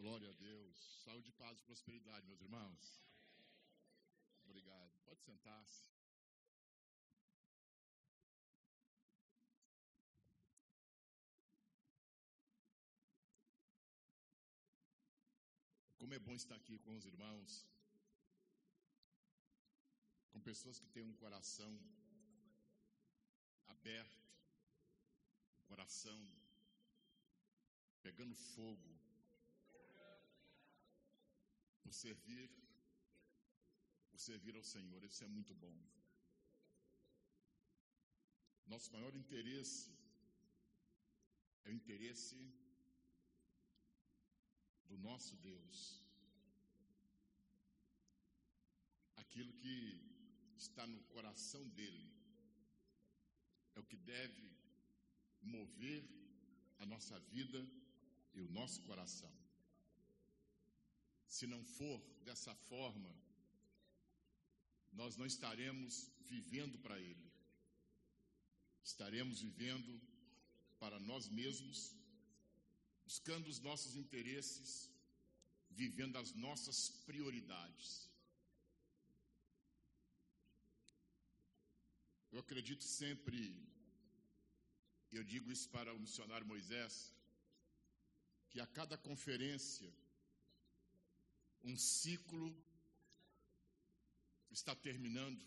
Glória a Deus. Saúde, paz e prosperidade, meus irmãos. Obrigado. Pode sentar-se. Como é bom estar aqui com os irmãos, com pessoas que têm um coração aberto, um coração pegando fogo por servir, por servir ao Senhor. Isso é muito bom. Nosso maior interesse é o interesse do nosso Deus. Aquilo que está no coração dele é o que deve mover a nossa vida e o nosso coração. Se não for dessa forma, nós não estaremos vivendo para Ele. Estaremos vivendo para nós mesmos, buscando os nossos interesses, vivendo as nossas prioridades. Eu acredito sempre, eu digo isso para o missionário Moisés, que a cada conferência um ciclo está terminando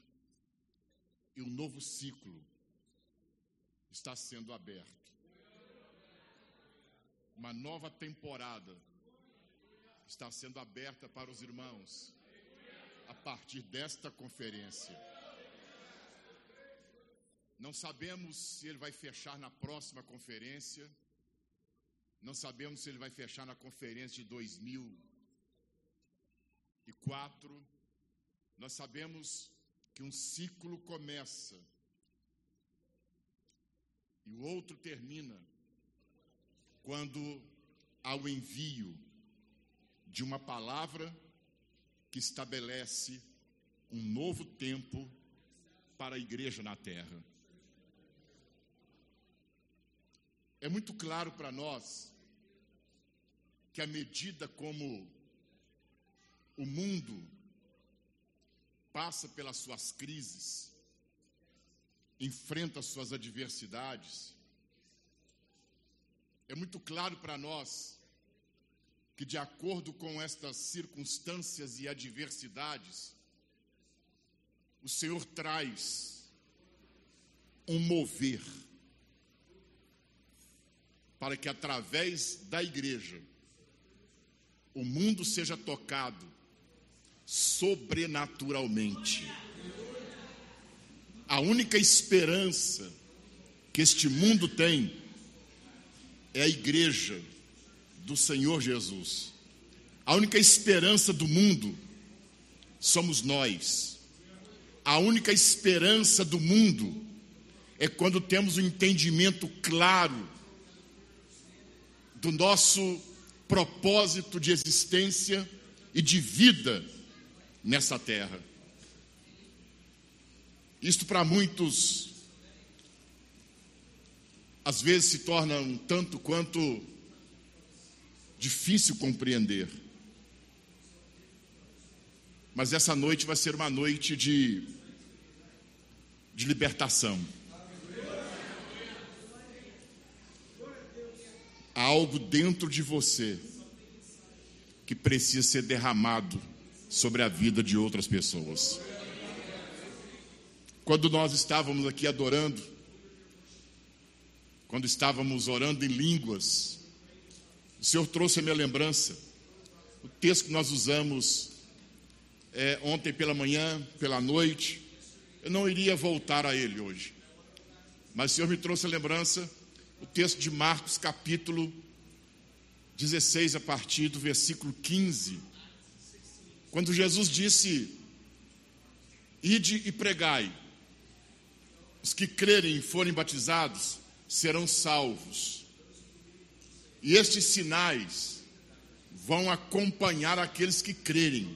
e um novo ciclo está sendo aberto. Uma nova temporada está sendo aberta para os irmãos a partir desta conferência. Não sabemos se ele vai fechar na próxima conferência, não sabemos se ele vai fechar na conferência de 2000 e quatro, nós sabemos que um ciclo começa e o outro termina quando há o envio de uma palavra que estabelece um novo tempo para a igreja na terra. É muito claro para nós que a medida como o mundo passa pelas suas crises, enfrenta as suas adversidades. É muito claro para nós que, de acordo com estas circunstâncias e adversidades, o Senhor traz um mover para que, através da igreja, o mundo seja tocado sobrenaturalmente. A única esperança que este mundo tem é a igreja do Senhor Jesus. A única esperança do mundo somos nós. A única esperança do mundo é quando temos um entendimento claro do nosso propósito de existência e de vida nessa terra. Isto para muitos às vezes se torna um tanto quanto difícil compreender. Mas essa noite vai ser uma noite de, de libertação. Há algo dentro de você que precisa ser derramado sobre a vida de outras pessoas. Quando nós estávamos aqui adorando, quando estávamos orando em línguas, o Senhor trouxe a minha lembrança. O texto que nós usamos é, ontem pela manhã, pela noite, eu não iria voltar a ele hoje. Mas o Senhor me trouxe a lembrança, o texto de Marcos, capítulo 16, a partir do versículo 15 quando Jesus disse: Ide e pregai, os que crerem e forem batizados serão salvos, e estes sinais vão acompanhar aqueles que crerem.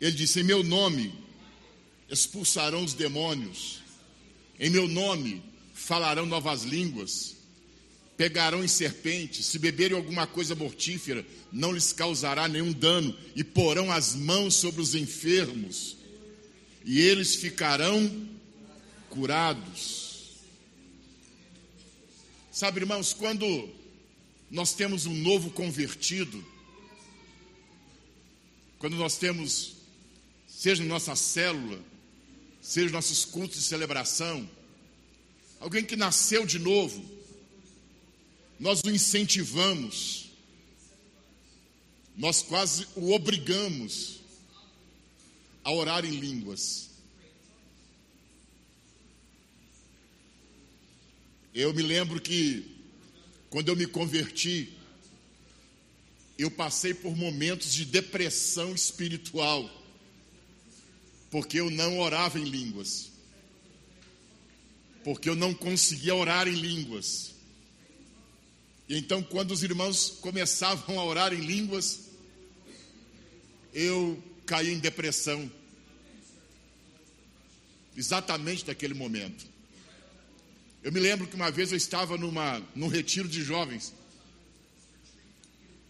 Ele disse: Em meu nome expulsarão os demônios, em meu nome falarão novas línguas, pegarão em serpentes, se beberem alguma coisa mortífera, não lhes causará nenhum dano, e porão as mãos sobre os enfermos, e eles ficarão curados. Sabe, irmãos, quando nós temos um novo convertido, quando nós temos, seja na nossa célula, seja nossos cultos de celebração, alguém que nasceu de novo, nós o incentivamos, nós quase o obrigamos a orar em línguas. Eu me lembro que, quando eu me converti, eu passei por momentos de depressão espiritual, porque eu não orava em línguas, porque eu não conseguia orar em línguas. E então, quando os irmãos começavam a orar em línguas, eu caí em depressão. Exatamente naquele momento. Eu me lembro que uma vez eu estava numa, num retiro de jovens.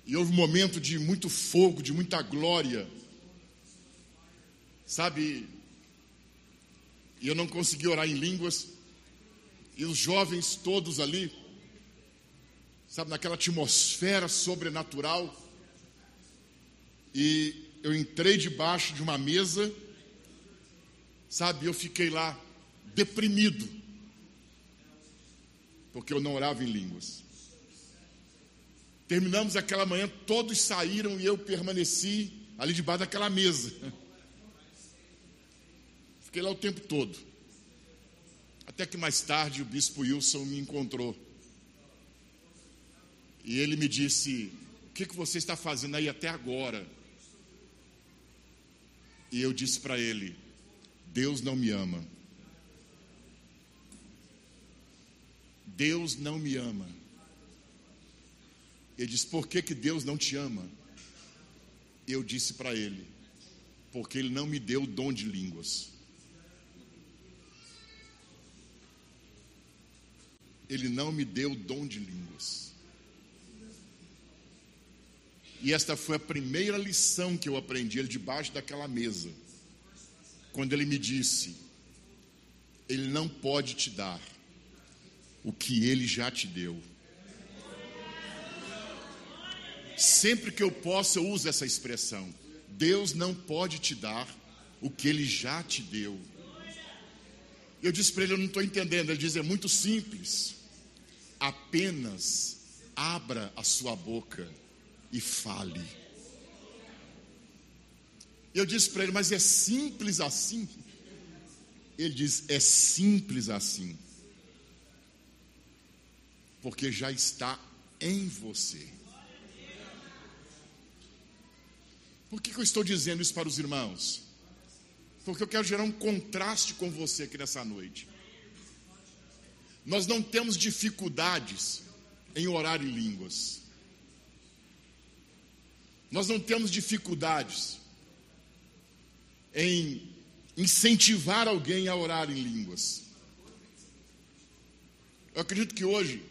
E houve um momento de muito fogo, de muita glória. Sabe? E eu não consegui orar em línguas. E os jovens todos ali sabe, naquela atmosfera sobrenatural. E eu entrei debaixo de uma mesa, sabe, eu fiquei lá deprimido, porque eu não orava em línguas. Terminamos aquela manhã, todos saíram e eu permaneci ali debaixo daquela mesa. Fiquei lá o tempo todo. Até que mais tarde o bispo Wilson me encontrou. E ele me disse: O que, que você está fazendo aí até agora? E eu disse para ele: Deus não me ama. Deus não me ama. Ele disse: Por que, que Deus não te ama? Eu disse para ele: Porque Ele não me deu o dom de línguas. Ele não me deu o dom de línguas. E esta foi a primeira lição que eu aprendi ele debaixo daquela mesa. Quando ele me disse: Ele não pode te dar o que ele já te deu. Sempre que eu posso, eu uso essa expressão. Deus não pode te dar o que ele já te deu. Eu disse para ele: Eu não estou entendendo. Ele diz: É muito simples. Apenas abra a sua boca e fale. Eu disse para ele, mas é simples assim? Ele diz: é simples assim, porque já está em você. Por que, que eu estou dizendo isso para os irmãos? Porque eu quero gerar um contraste com você aqui nessa noite. Nós não temos dificuldades em orar em línguas. Nós não temos dificuldades em incentivar alguém a orar em línguas. Eu acredito que hoje,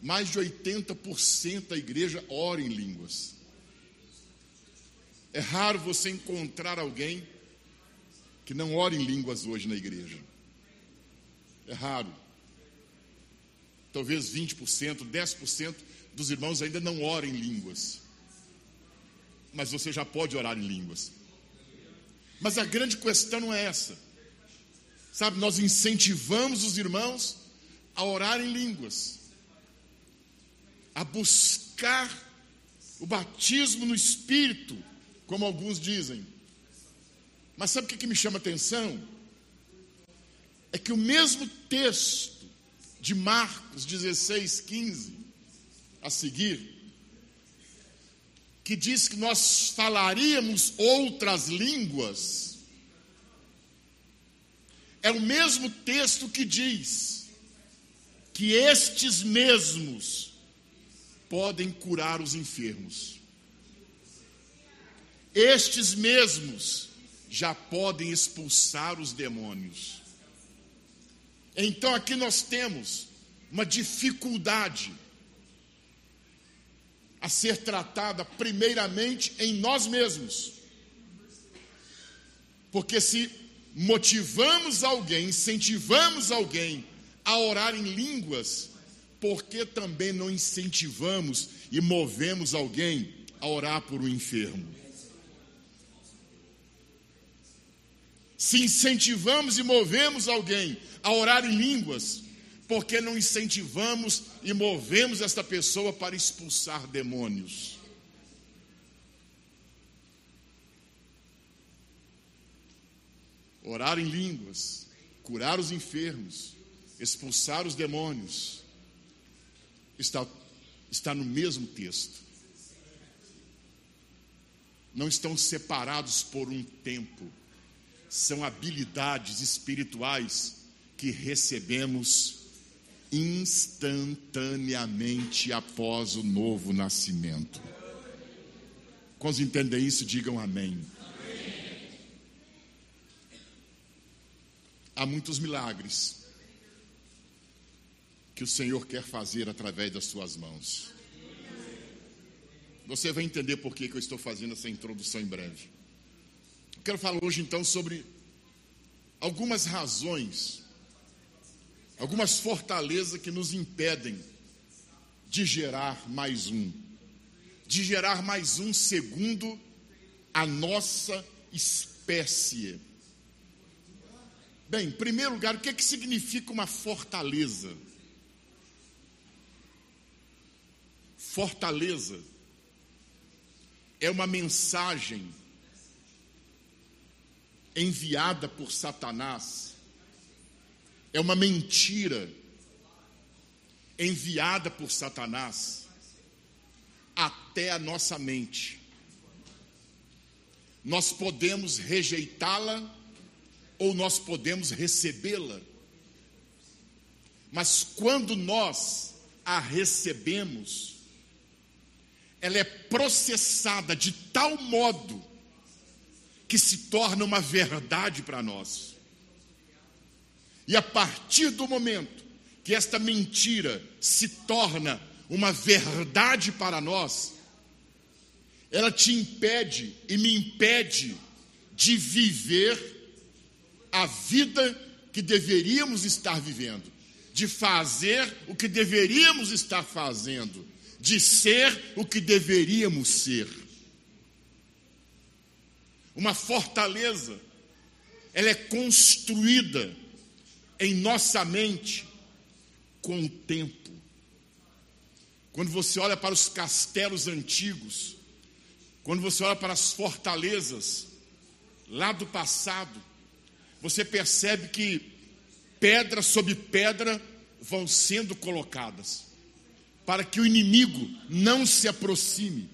mais de 80% da igreja ora em línguas. É raro você encontrar alguém que não ora em línguas hoje na igreja. É raro. Talvez 20%, 10% dos irmãos ainda não orem em línguas mas você já pode orar em línguas. Mas a grande questão não é essa. Sabe, nós incentivamos os irmãos a orar em línguas, a buscar o batismo no Espírito, como alguns dizem. Mas sabe o que, me chama atenção? É que o mesmo texto de Marcos 16, 15, a seguir, que diz que nós falaríamos outras línguas, é o mesmo texto que diz que estes mesmos podem curar os enfermos. Estes mesmos já podem expulsar os demônios. Então aqui nós temos uma dificuldade a ser tratada primeiramente em nós mesmos. Porque se motivamos alguém, incentivamos alguém a orar em línguas, por que também não incentivamos e movemos alguém a orar por um enfermo? Se incentivamos e movemos alguém a orar em línguas, por que não incentivamos e movemos esta pessoa para expulsar demônios? Orar em línguas, curar os enfermos, expulsar os demônios, está, está no mesmo texto. Não estão separados por um tempo, são habilidades espirituais que recebemos instantaneamente após o novo nascimento. Quando entendem isso, digam amém. Há muitos milagres que o Senhor quer fazer através das suas mãos. Você vai entender por que, que eu estou fazendo essa introdução em breve. Eu quero falar hoje então sobre algumas razões algumas fortalezas que nos impedem de gerar mais um, de gerar mais um segundo a nossa espécie. Bem, em primeiro lugar, o que, é que significa uma fortaleza? Fortaleza é uma mensagem enviada por Satanás é uma mentira enviada por Satanás até a nossa mente. Nós podemos rejeitá-la ou nós podemos recebê-la. Mas quando nós a recebemos, ela é processada de tal modo que se torna uma verdade para nós. E a partir do momento que esta mentira se torna uma verdade para nós, ela te impede e me impede de viver a vida que deveríamos estar vivendo, de fazer o que deveríamos estar fazendo, de ser o que deveríamos ser. Uma fortaleza, ela é construída em nossa mente com o tempo. Quando você olha para os castelos antigos, quando você olha para as fortalezas lá do passado, você percebe que pedra sobre pedra vão sendo colocadas para que o inimigo não se aproxime,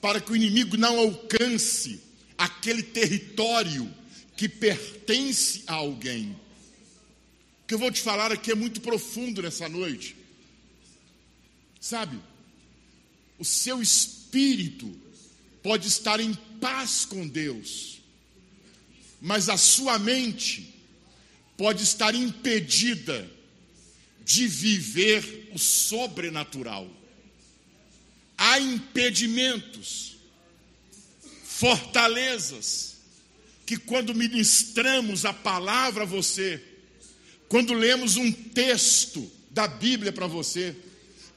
para que o inimigo não alcance aquele território que pertence a alguém. O que eu vou te falar aqui é muito profundo nessa noite. Sabe, o seu espírito pode estar em paz com Deus, mas a sua mente pode estar impedida de viver o sobrenatural. Há impedimentos, fortalezas, que quando ministramos a palavra a você, quando lemos um texto da Bíblia para você,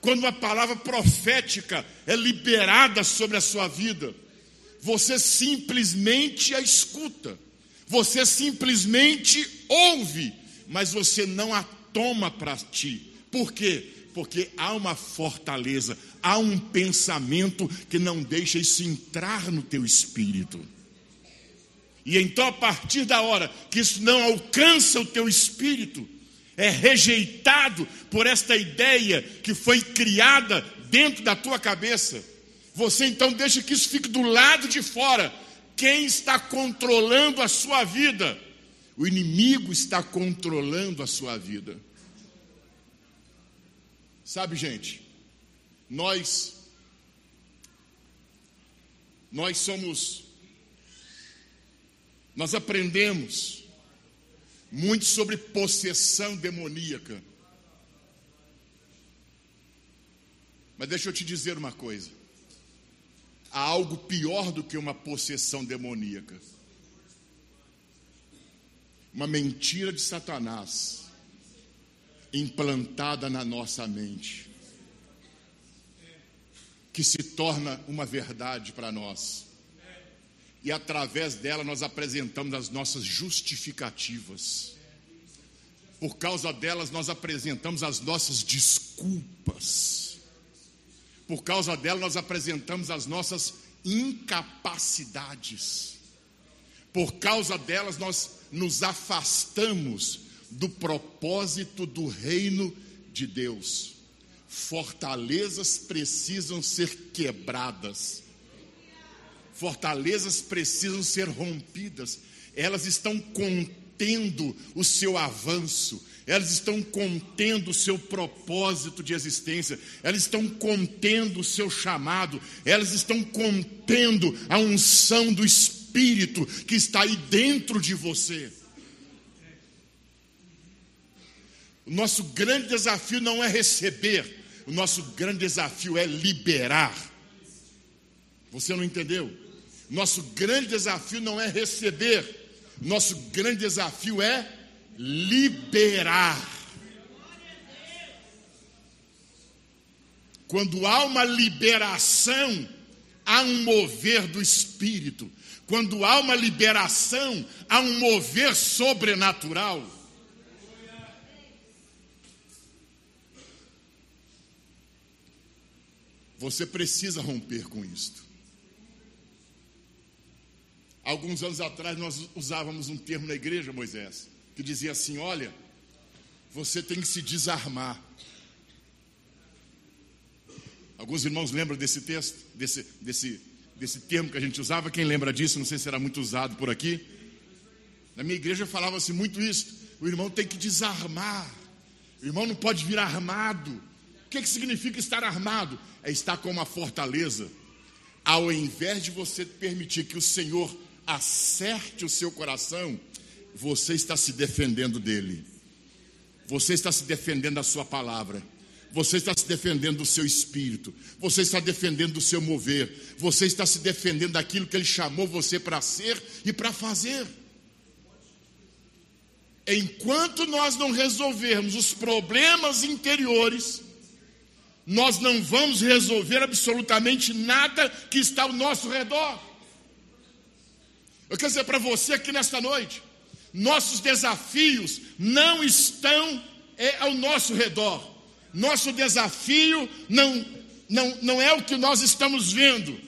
quando uma palavra profética é liberada sobre a sua vida, você simplesmente a escuta, você simplesmente ouve, mas você não a toma para ti. Por quê? Porque há uma fortaleza, há um pensamento que não deixa isso entrar no teu espírito. E então, a partir da hora que isso não alcança o teu espírito, é rejeitado por esta ideia que foi criada dentro da tua cabeça, você então deixa que isso fique do lado de fora. Quem está controlando a sua vida? O inimigo está controlando a sua vida. Sabe, gente, nós nós somos nós aprendemos muito sobre possessão demoníaca. Mas deixa eu te dizer uma coisa: há algo pior do que uma possessão demoníaca. Uma mentira de Satanás implantada na nossa mente, que se torna uma verdade para nós. E através dela nós apresentamos as nossas justificativas. Por causa delas nós apresentamos as nossas desculpas. Por causa dela nós apresentamos as nossas incapacidades. Por causa delas nós nos afastamos do propósito do reino de Deus. Fortalezas precisam ser quebradas, fortalezas precisam ser rompidas, elas estão contendo o seu avanço, elas estão contendo o seu propósito de existência, elas estão contendo o seu chamado, elas estão contendo a unção do Espírito que está aí dentro de você. O nosso grande desafio não é receber, o nosso grande desafio é liberar. Você não entendeu? Nosso grande desafio não é receber, nosso grande desafio é liberar. Quando há uma liberação, há um mover do espírito. Quando há uma liberação, há um mover sobrenatural. Você precisa romper com isto. Alguns anos atrás nós usávamos um termo na igreja, Moisés, que dizia assim: olha, você tem que se desarmar. Alguns irmãos lembram desse texto, desse, desse, desse termo que a gente usava? Quem lembra disso? Não sei se era muito usado por aqui. Na minha igreja falava-se muito isso. O irmão tem que desarmar. O irmão não pode vir armado. O que, que significa estar armado? É estar com uma fortaleza. Ao invés de você permitir que o Senhor acerte o seu coração, você está se defendendo dele. Você está se defendendo da sua palavra. Você está se defendendo do seu espírito. Você está defendendo do seu mover. Você está se defendendo daquilo que ele chamou você para ser e para fazer. Enquanto nós não resolvermos os problemas interiores, nós não vamos resolver absolutamente nada que está ao nosso redor. Eu quero dizer para você aqui nesta noite: nossos desafios não estão é, ao nosso redor. Nosso desafio não, não, não é o que nós estamos vendo.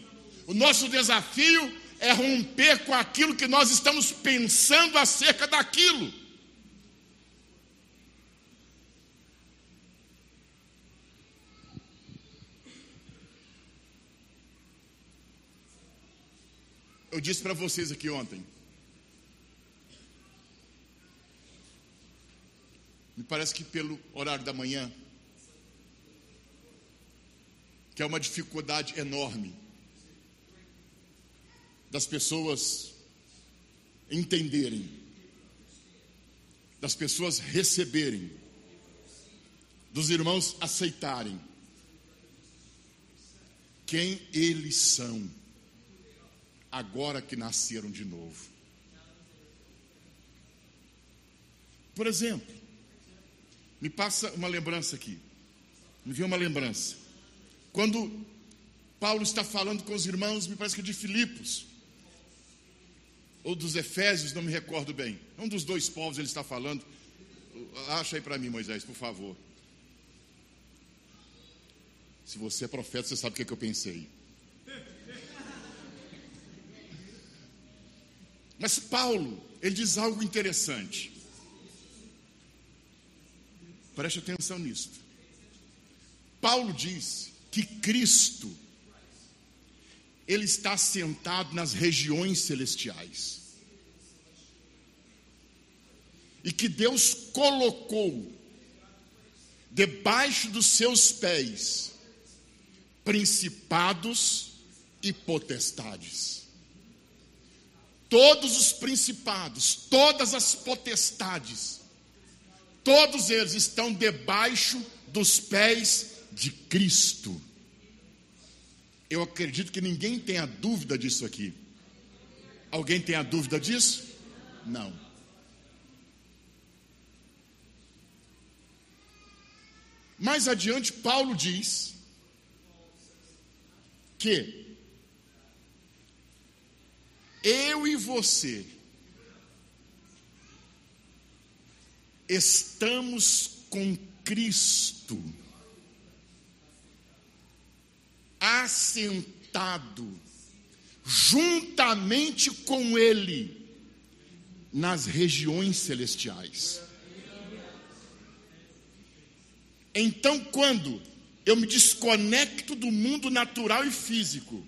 O nosso desafio é romper com aquilo que nós estamos pensando acerca daquilo. Eu disse para vocês aqui ontem. Me parece que pelo horário da manhã, que é uma dificuldade enorme das pessoas entenderem, das pessoas receberem, dos irmãos aceitarem quem eles são agora que nasceram de novo. Por exemplo, me passa uma lembrança aqui. Me veio uma lembrança. Quando Paulo está falando com os irmãos, me parece que de Filipos, ou dos Efésios, não me recordo bem. Um dos dois povos ele está falando. Acha aí para mim, Moisés, por favor. Se você é profeta, você sabe o que, é que eu pensei. Mas Paulo, ele diz algo interessante. Preste atenção nisso. Paulo diz que Cristo ele está sentado nas regiões celestiais. E que Deus colocou debaixo dos seus pés principados e potestades todos os principados, todas as potestades, todos eles estão debaixo dos pés de Cristo. Eu acredito que ninguém tenha dúvida disso aqui. Alguém tem a dúvida disso? Não. Mais adiante, Paulo diz que eu e você estamos com Cristo assentado juntamente com Ele nas regiões celestiais. Então, quando eu me desconecto do mundo natural e físico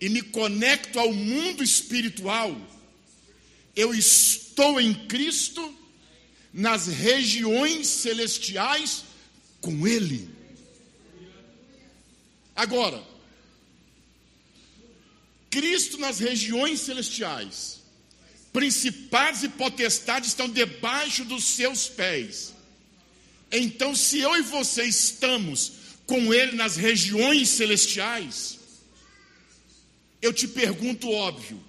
e me conecto ao mundo espiritual, eu estou em Cristo nas regiões celestiais com Ele. Agora, Cristo nas regiões celestiais, principados e potestades estão debaixo dos seus pés. Então, se eu e você estamos com Ele nas regiões celestiais, eu te pergunto, óbvio,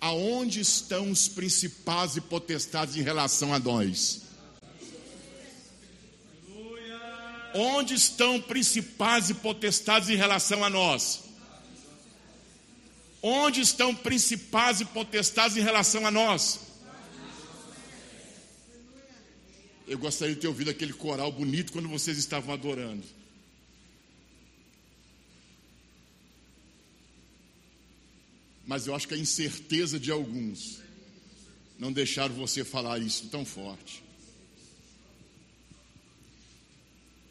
aonde estão os principados e potestades em relação a nós? Onde estão principados e potestades em relação a nós? Onde estão principados e potestades em relação a nós? Eu gostaria de ter ouvido aquele coral bonito quando vocês estavam adorando. Mas eu acho que a incerteza de alguns não deixaram você falar isso tão forte.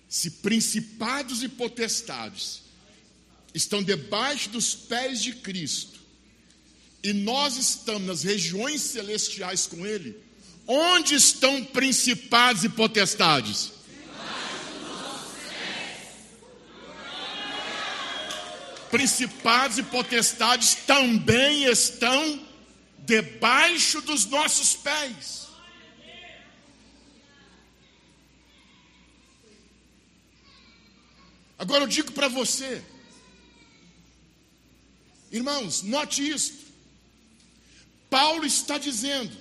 Se principados e potestades estão debaixo dos pés de Cristo, e nós estamos nas regiões celestiais com Ele, onde estão principados e potestades? Principados e potestades também estão debaixo dos nossos pés. Agora eu digo para você, irmãos, note isto. Paulo está dizendo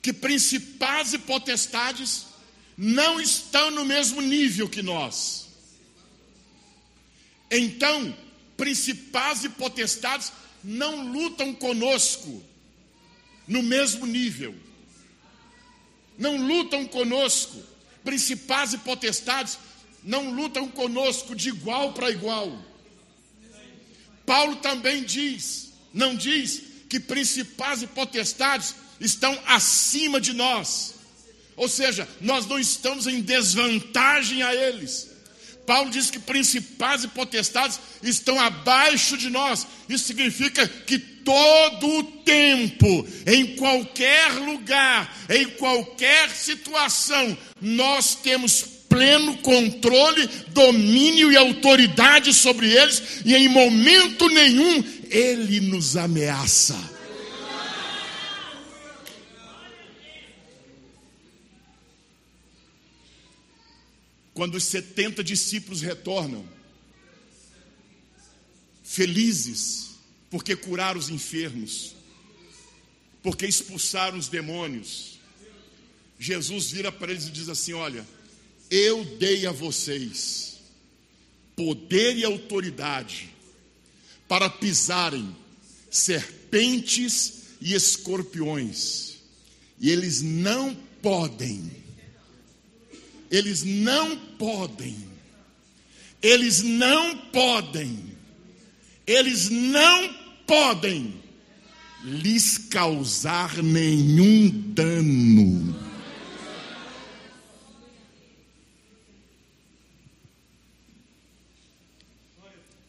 que principados e potestades não estão no mesmo nível que nós. Então, principados e potestades não lutam conosco no mesmo nível. Não lutam conosco. Principados e potestades não lutam conosco de igual para igual. Paulo também diz, não diz que principados e potestades estão acima de nós. Ou seja, nós não estamos em desvantagem a eles. Paulo diz que principados e potestades estão abaixo de nós. Isso significa que todo o tempo, em qualquer lugar, em qualquer situação, nós temos pleno controle, domínio e autoridade sobre eles, e em momento nenhum ele nos ameaça. Quando os 70 discípulos retornam, felizes, porque curaram os enfermos, porque expulsaram os demônios, Jesus vira para eles e diz assim: Olha, eu dei a vocês poder e autoridade para pisarem serpentes e escorpiões, e eles não podem eles não podem, eles não podem, eles não podem lhes causar nenhum dano.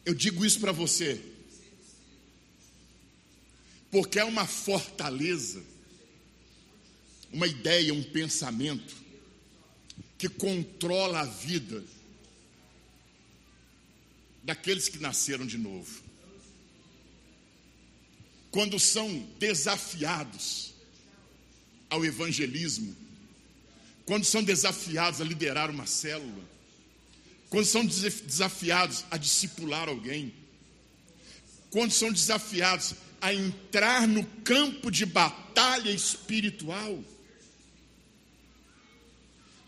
Eu digo isso para você, porque é uma fortaleza, uma ideia, um pensamento que controla a vida daqueles que nasceram de novo. Quando são desafiados ao evangelismo, quando são desafiados a liderar uma célula, quando são desafiados a discipular alguém, quando são desafiados a entrar no campo de batalha espiritual,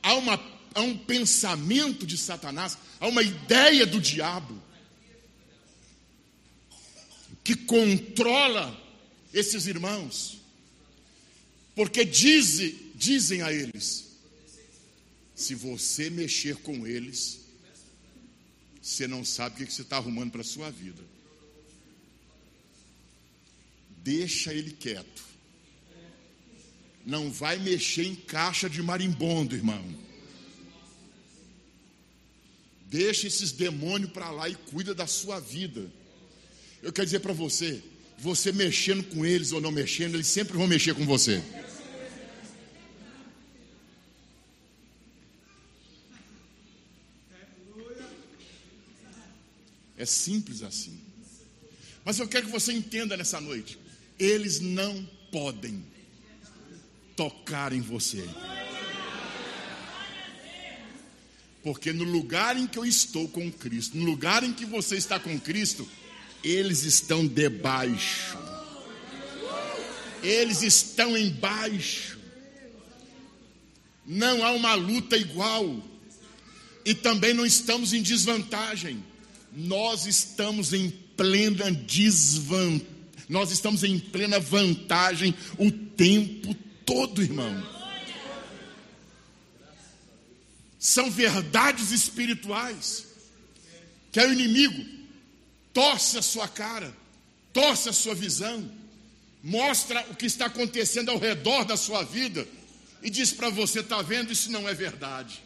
há, uma, há um pensamento de Satanás, há uma ideia do diabo que controla esses irmãos, porque diz, dizem a eles: se você mexer com eles, você não sabe o que você está arrumando para a sua vida. Deixa ele quieto. Não vai mexer em caixa de marimbondo, irmão. Deixa esses demônios para lá e cuida da sua vida. Eu quero dizer para você, você mexendo com eles ou não mexendo, eles sempre vão mexer com você. É simples assim. Mas eu quero que você entenda nessa noite: eles não podem tocar em você. Porque no lugar em que eu estou com Cristo, no lugar em que você está com Cristo, eles estão debaixo. Eles estão embaixo. Não há uma luta igual. E também não estamos em desvantagem nós estamos em plena desvantagem, nós estamos em plena vantagem o tempo todo, irmão. São verdades espirituais que o inimigo torce a sua cara, torce a sua visão, mostra o que está acontecendo ao redor da sua vida e diz para você: está vendo? Isso não é verdade.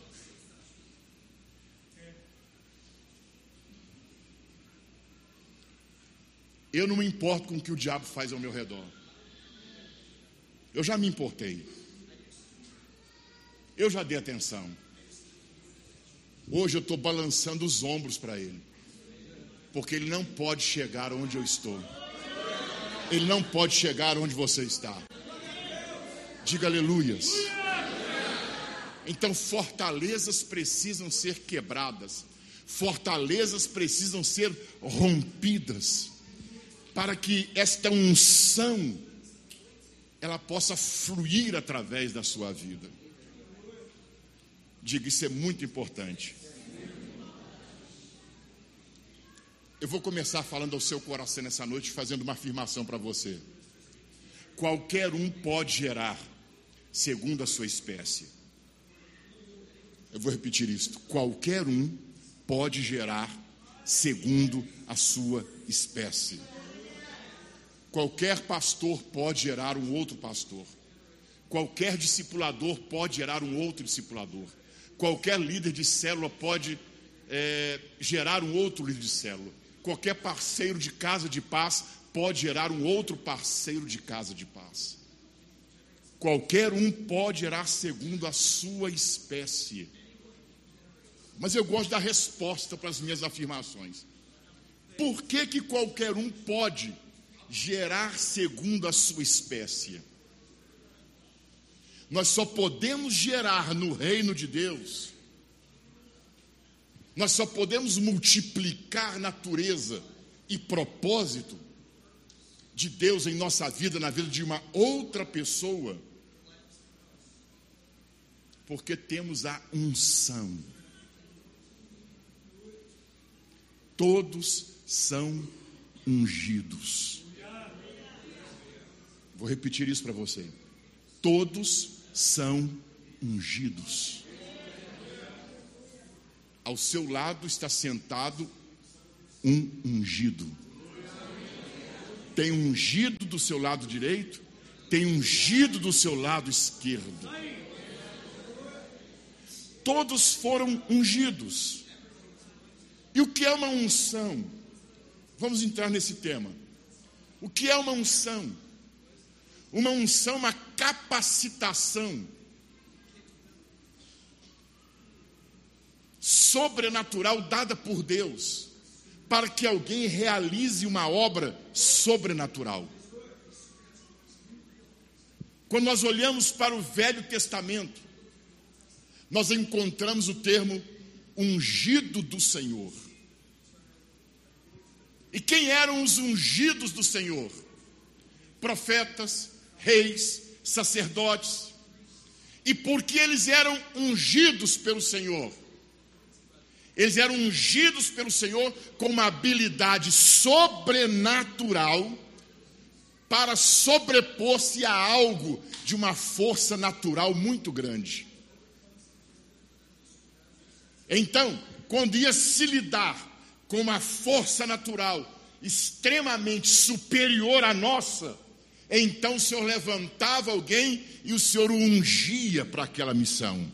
Eu não me importo com o que o diabo faz ao meu redor. Eu já me importei. Eu já dei atenção. Hoje eu estou balançando os ombros para ele. Porque ele não pode chegar onde eu estou. Ele não pode chegar onde você está. Diga aleluias. Então, fortalezas precisam ser quebradas, fortalezas precisam ser rompidas para que esta unção ela possa fluir através da sua vida. Diga, isso é muito importante. Eu vou começar falando ao seu coração nessa noite, fazendo uma afirmação para você. Qualquer um pode gerar, segundo a sua espécie. Eu vou repetir isto. Qualquer um pode gerar, segundo a sua espécie. Qualquer pastor pode gerar um outro pastor. Qualquer discipulador pode gerar um outro discipulador. Qualquer líder de célula pode é, gerar um outro líder de célula. Qualquer parceiro de casa de paz pode gerar um outro parceiro de casa de paz. Qualquer um pode gerar segundo a sua espécie. Mas eu gosto da resposta para as minhas afirmações. Por que, que qualquer um pode gerar segundo a sua espécie. Nós só podemos gerar no reino de Deus, nós só podemos multiplicar natureza e propósito de Deus em nossa vida, na vida de uma outra pessoa, porque temos a unção. Todos são ungidos. Vou repetir isso para você. Todos são ungidos. Ao seu lado está sentado um ungido. Tem ungido do seu lado direito, tem ungido do seu lado esquerdo. Todos foram ungidos. E o que é uma unção? Vamos entrar nesse tema. O que é uma unção? Uma unção, uma capacitação sobrenatural dada por Deus para que alguém realize uma obra sobrenatural. Quando nós olhamos para o Velho Testamento, nós encontramos o termo ungido do Senhor. E quem eram os ungidos do Senhor? Profetas, reis, sacerdotes. E porque eles eram ungidos pelo Senhor? Eles eram ungidos pelo Senhor com uma habilidade sobrenatural para sobrepor-se a algo de uma força natural muito grande. Então, quando ia se lidar com uma força natural extremamente superior à nossa, então o Senhor levantava alguém e o Senhor o ungia para aquela missão.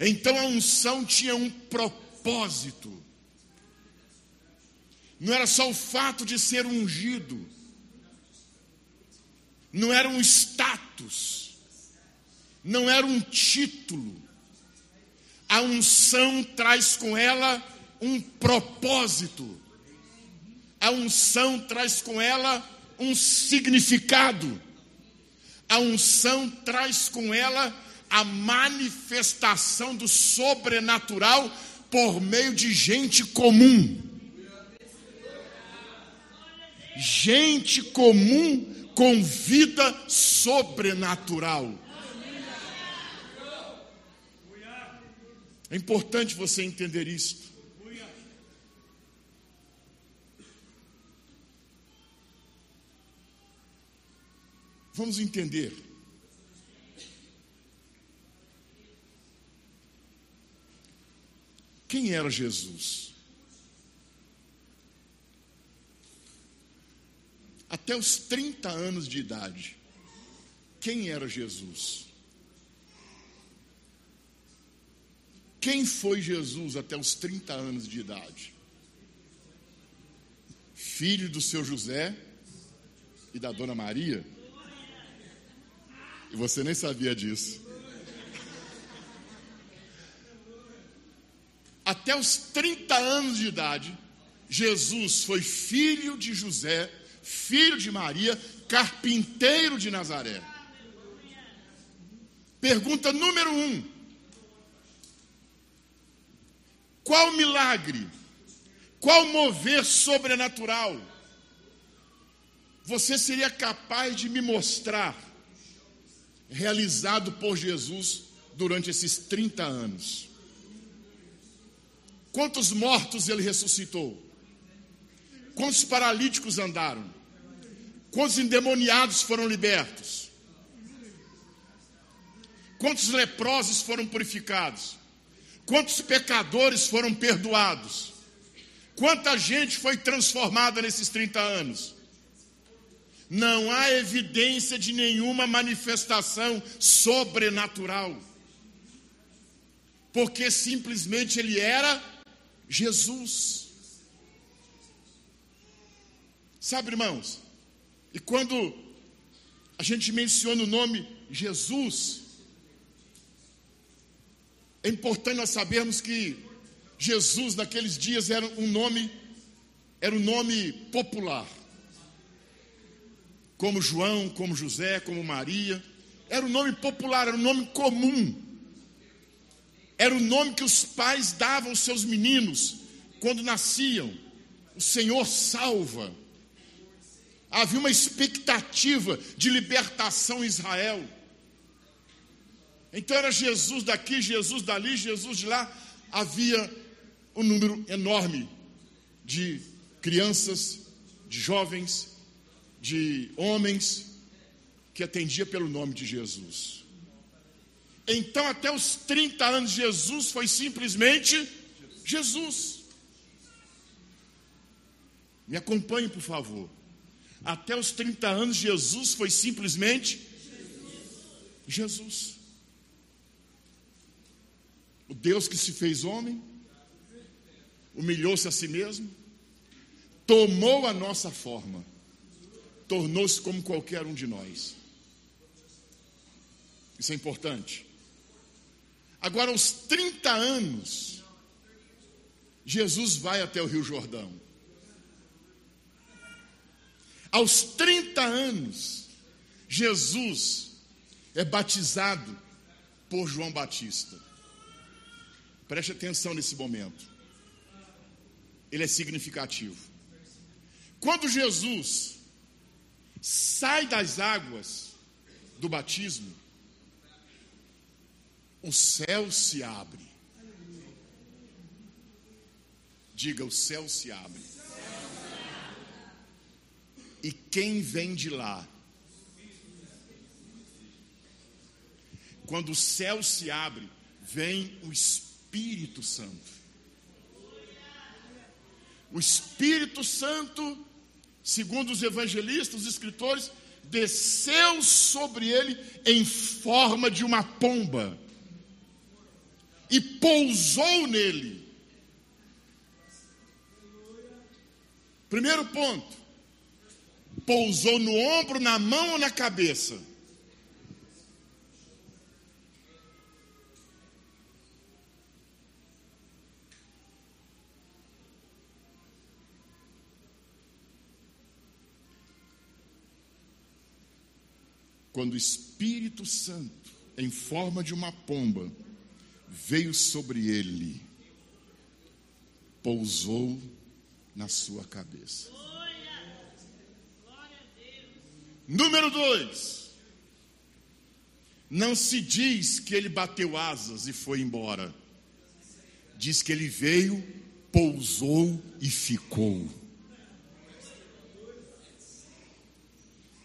Então a unção tinha um propósito. Não era só o fato de ser ungido, não era um status, não era um título. A unção traz com ela um propósito. A unção traz com ela um significado. A unção traz com ela a manifestação do sobrenatural por meio de gente comum. Gente comum com vida sobrenatural. É importante você entender isso. Vamos entender. Quem era Jesus? Até os 30 anos de idade, quem era Jesus? Quem foi Jesus até os 30 anos de idade? Filho do seu José e da dona Maria? E você nem sabia disso. Até os 30 anos de idade, Jesus foi filho de José, filho de Maria, carpinteiro de Nazaré. Pergunta número um: Qual milagre, qual mover sobrenatural você seria capaz de me mostrar realizado por Jesus durante esses 30 anos. Quantos mortos ele ressuscitou? Quantos paralíticos andaram? Quantos endemoniados foram libertos? Quantos leprosos foram purificados? Quantos pecadores foram perdoados? Quanta gente foi transformada nesses 30 anos? Não há evidência de nenhuma manifestação sobrenatural. Porque simplesmente ele era Jesus. Sabe, irmãos? E quando a gente menciona o nome Jesus, é importante nós sabermos que Jesus naqueles dias era um nome era um nome popular como João, como José, como Maria. Era um nome popular, era um nome comum. Era o nome que os pais davam aos seus meninos quando nasciam. O Senhor salva. Havia uma expectativa de libertação em Israel. Então era Jesus daqui, Jesus dali, Jesus de lá. Havia um número enorme de crianças, de jovens, de homens que atendia pelo nome de Jesus. Então, até os 30 anos, Jesus foi simplesmente Jesus. Me acompanhe, por favor. Até os 30 anos, Jesus foi simplesmente Jesus. O Deus que se fez homem, humilhou-se a si mesmo, tomou a nossa forma tornou-se como qualquer um de nós. Isso é importante. Agora, aos 30 anos, Jesus vai até o Rio Jordão. Aos 30 anos, Jesus é batizado por João Batista. Preste atenção nesse momento. Ele é significativo. Quando Jesus sai das águas do batismo, o céu se abre. Diga: o céu se abre. E quem vem de lá? Quando o céu se abre, vem o Espírito Santo. O Espírito Santo, segundo os evangelistas, os escritores, desceu sobre ele em forma de uma pomba e pousou nele. Primeiro ponto, pousou no ombro, na mão ou na cabeça? Quando o Espírito Santo, em forma de uma pomba, veio sobre ele, pousou na sua cabeça. Número dois, não se diz que ele bateu asas e foi embora, diz que ele veio, pousou e ficou.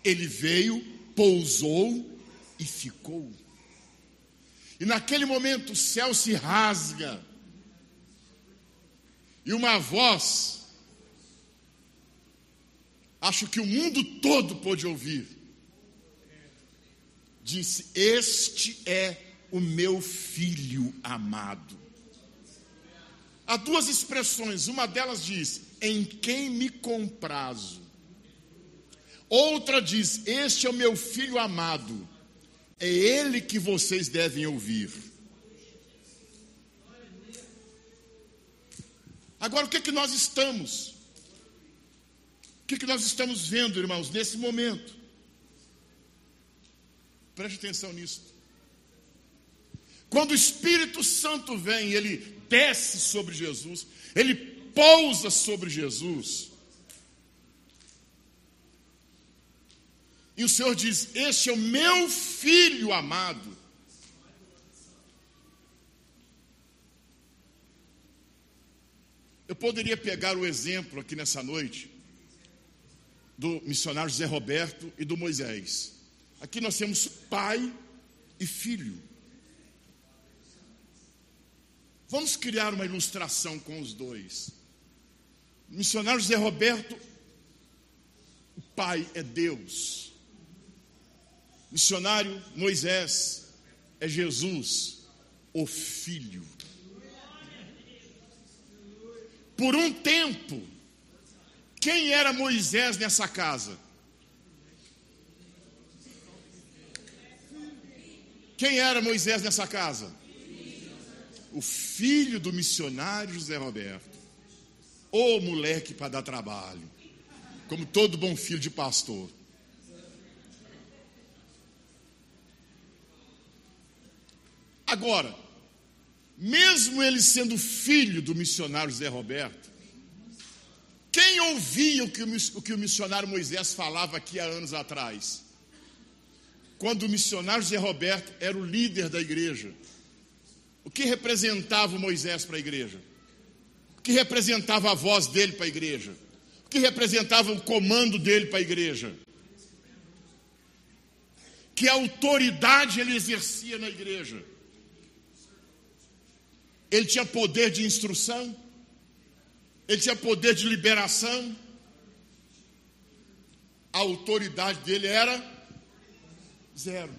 Ele veio, pousou e ficou. E naquele momento o céu se rasga, e uma voz acho que o mundo todo pôde ouvir. Disse: Este é o meu filho amado. Há duas expressões, uma delas diz: Em quem me comprazo. Outra diz: Este é o meu filho amado, é ele que vocês devem ouvir. Agora, o que, é que nós estamos o que, que nós estamos vendo, irmãos, nesse momento? Preste atenção nisso. Quando o Espírito Santo vem, ele desce sobre Jesus, ele pousa sobre Jesus. E o Senhor diz: Este é o meu filho amado. Eu poderia pegar o exemplo aqui nessa noite do missionário José Roberto e do Moisés. Aqui nós temos pai e filho. Vamos criar uma ilustração com os dois. Missionário José Roberto, o pai é Deus. Missionário Moisés é Jesus, o filho. Por um tempo, quem era Moisés nessa casa? Quem era Moisés nessa casa? O filho do missionário José Roberto. Ô moleque para dar trabalho. Como todo bom filho de pastor. Agora, mesmo ele sendo filho do missionário José Roberto, quem ouvia o que o, que o missionário Moisés falava aqui há anos atrás? Quando o missionário Zé Roberto era o líder da igreja. O que representava o Moisés para a igreja? O que representava a voz dele para a igreja? O que representava o comando dele para a igreja? Que autoridade ele exercia na igreja? Ele tinha poder de instrução? ele tinha poder de liberação, a autoridade dele era zero.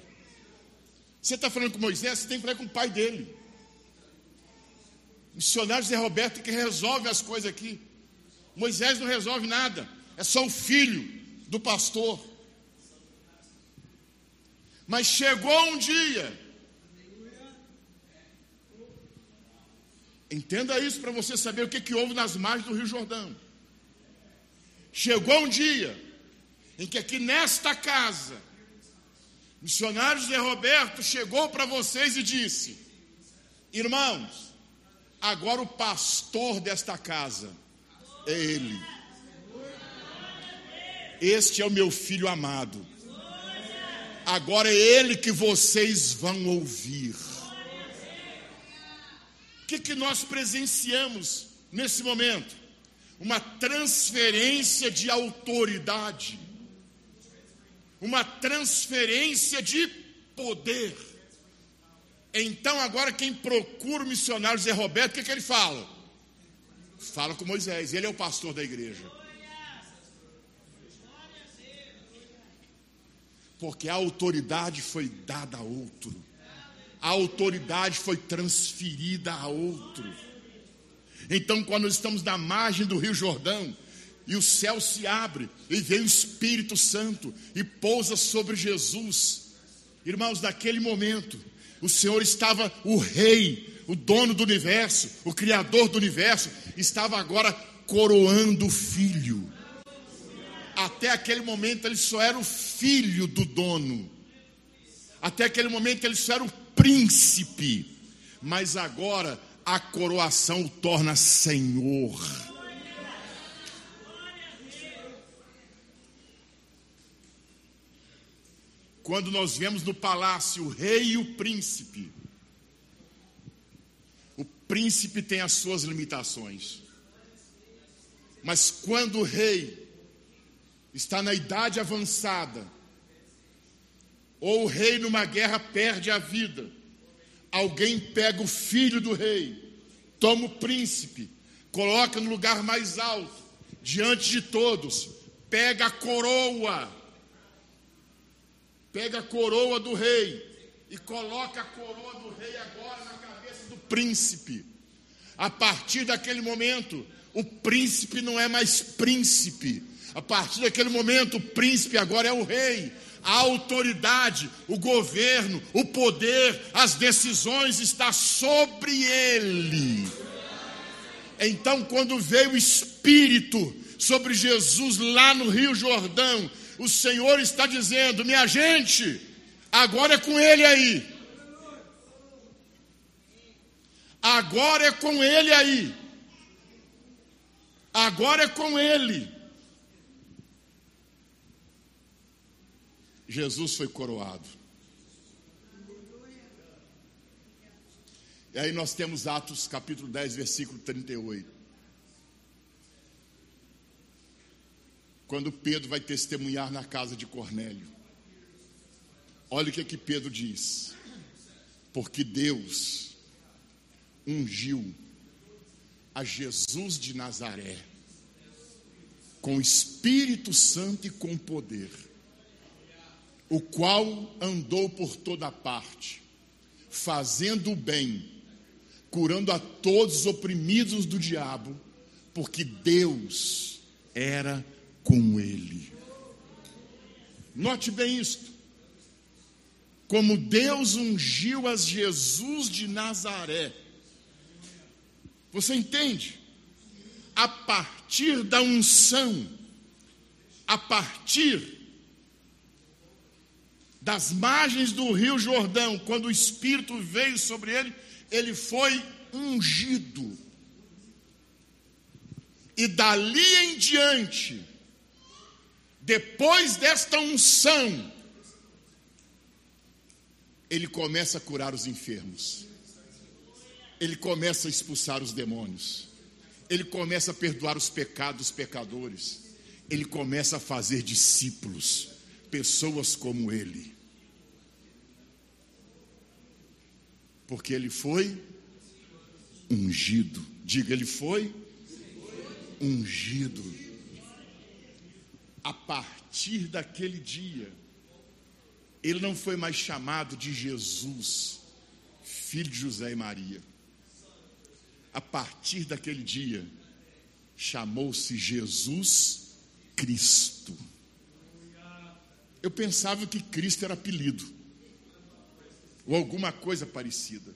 Você está falando com Moisés, você tem que falar com o pai dele. Missionário Zé Roberto que resolve as coisas aqui. Moisés não resolve nada, é só o filho do pastor. Mas chegou um dia Entenda isso para você saber o que, que houve nas margens do Rio Jordão. Chegou um dia em que aqui nesta casa, missionário José Roberto chegou para vocês e disse: Irmãos, Agora o pastor desta casa é Ele. Este é o meu filho amado. Agora é Ele que vocês vão ouvir. Que, que nós presenciamos nesse momento? Uma transferência de autoridade, uma transferência de poder. Então, agora, quem procura o missionário Zé Roberto, o que, que ele fala? Fala com Moisés, ele é o pastor da igreja. Porque a autoridade foi dada a outro a autoridade foi transferida a outro. Então, quando nós estamos na margem do Rio Jordão, e o céu se abre, e vem o Espírito Santo e pousa sobre Jesus, irmãos, naquele momento, o Senhor estava, o Rei, o dono do universo, o Criador do universo, estava agora coroando o filho. Até aquele momento ele só era o filho do dono. Até aquele momento ele só era o príncipe, mas agora a coroação o torna senhor. Quando nós vemos no palácio o rei e o príncipe, o príncipe tem as suas limitações. Mas quando o rei está na idade avançada, ou o rei numa guerra perde a vida. Alguém pega o filho do rei, toma o príncipe, coloca no lugar mais alto, diante de todos, pega a coroa, pega a coroa do rei e coloca a coroa do rei agora na cabeça do príncipe. A partir daquele momento, o príncipe não é mais príncipe. A partir daquele momento, o príncipe agora é o rei a autoridade, o governo, o poder, as decisões está sobre ele. Então, quando veio o Espírito sobre Jesus lá no Rio Jordão, o Senhor está dizendo: minha gente, agora é com ele aí. Agora é com ele aí. Agora é com ele. Jesus foi coroado. E aí nós temos Atos capítulo 10, versículo 38. Quando Pedro vai testemunhar na casa de Cornélio. Olha o que, que Pedro diz. Porque Deus ungiu a Jesus de Nazaré com Espírito Santo e com poder o qual andou por toda parte, fazendo o bem, curando a todos os oprimidos do diabo, porque Deus era com ele. Note bem isto. Como Deus ungiu a Jesus de Nazaré. Você entende? A partir da unção, a partir das margens do Rio Jordão, quando o Espírito veio sobre ele, ele foi ungido. E dali em diante, depois desta unção, ele começa a curar os enfermos, ele começa a expulsar os demônios, ele começa a perdoar os pecados dos pecadores, ele começa a fazer discípulos, pessoas como ele. Porque ele foi ungido. Diga, ele foi ungido. A partir daquele dia, ele não foi mais chamado de Jesus, filho de José e Maria. A partir daquele dia, chamou-se Jesus Cristo. Eu pensava que Cristo era apelido ou alguma coisa parecida.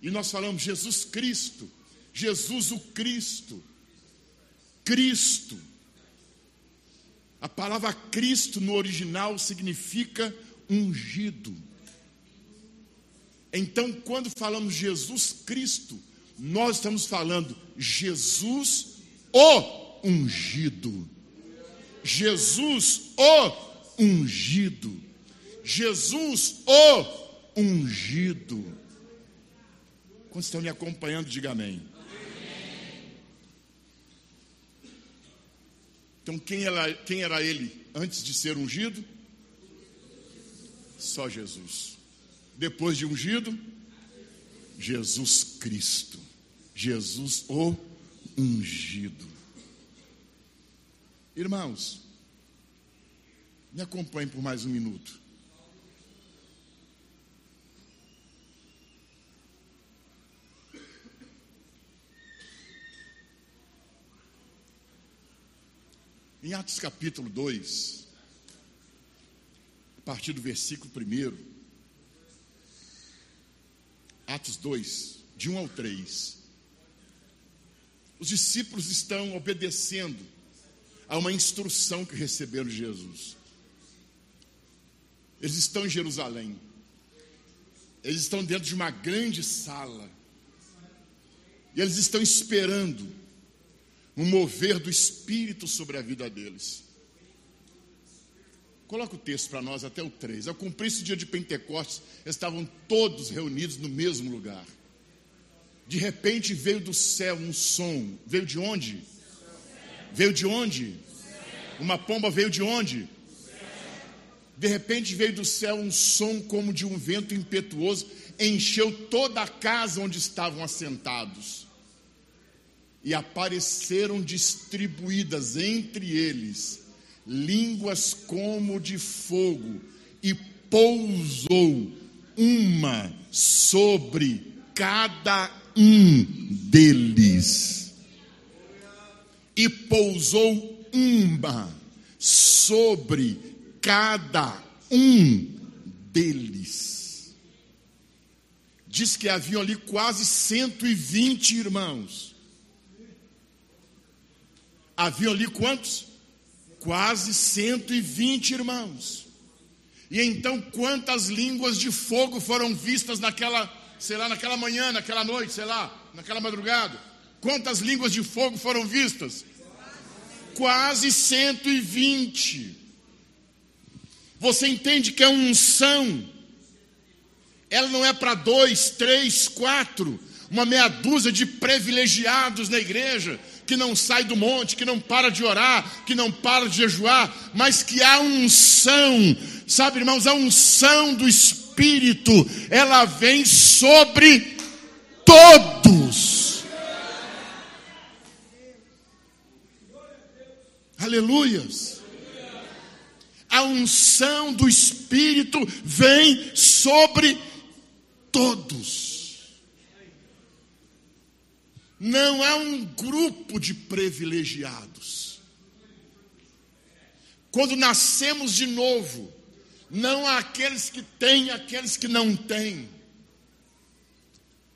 E nós falamos Jesus Cristo, Jesus o Cristo, Cristo. A palavra Cristo no original significa ungido. Então, quando falamos Jesus Cristo, nós estamos falando Jesus o ungido. Jesus o ungido. Jesus o ungido. Quando estão me acompanhando, diga amém. Então, quem era, quem era ele antes de ser ungido? Só Jesus. Depois de ungido, Jesus Cristo. Jesus o ungido. Irmãos, me acompanhe por mais um minuto. Em Atos capítulo 2, a partir do versículo 1, Atos 2, de 1 ao 3, os discípulos estão obedecendo a uma instrução que receberam de Jesus. Eles estão em Jerusalém, eles estão dentro de uma grande sala, e eles estão esperando um mover do Espírito sobre a vida deles. Coloca o texto para nós até o 3. Ao cumprir esse dia de Pentecostes, estavam todos reunidos no mesmo lugar. De repente veio do céu um som. Veio de onde? Veio de onde? Uma pomba veio de onde? De repente veio do céu um som como de um vento impetuoso, encheu toda a casa onde estavam assentados e apareceram distribuídas entre eles línguas como de fogo, e pousou uma sobre cada um deles. E pousou uma sobre cada um deles. Diz que haviam ali quase 120 irmãos Haviam ali quantos? Quase 120 irmãos. E então, quantas línguas de fogo foram vistas naquela, sei lá, naquela manhã, naquela noite, sei lá, naquela madrugada? Quantas línguas de fogo foram vistas? Quase 120. Você entende que a unção, ela não é para dois, três, quatro, uma meia dúzia de privilegiados na igreja, que não sai do monte, que não para de orar, que não para de jejuar, mas que a unção, sabe, irmãos, a unção do Espírito, ela vem sobre todos. Aleluias. A unção do Espírito vem sobre todos. Não é um grupo de privilegiados. Quando nascemos de novo, não há aqueles que têm, aqueles que não têm.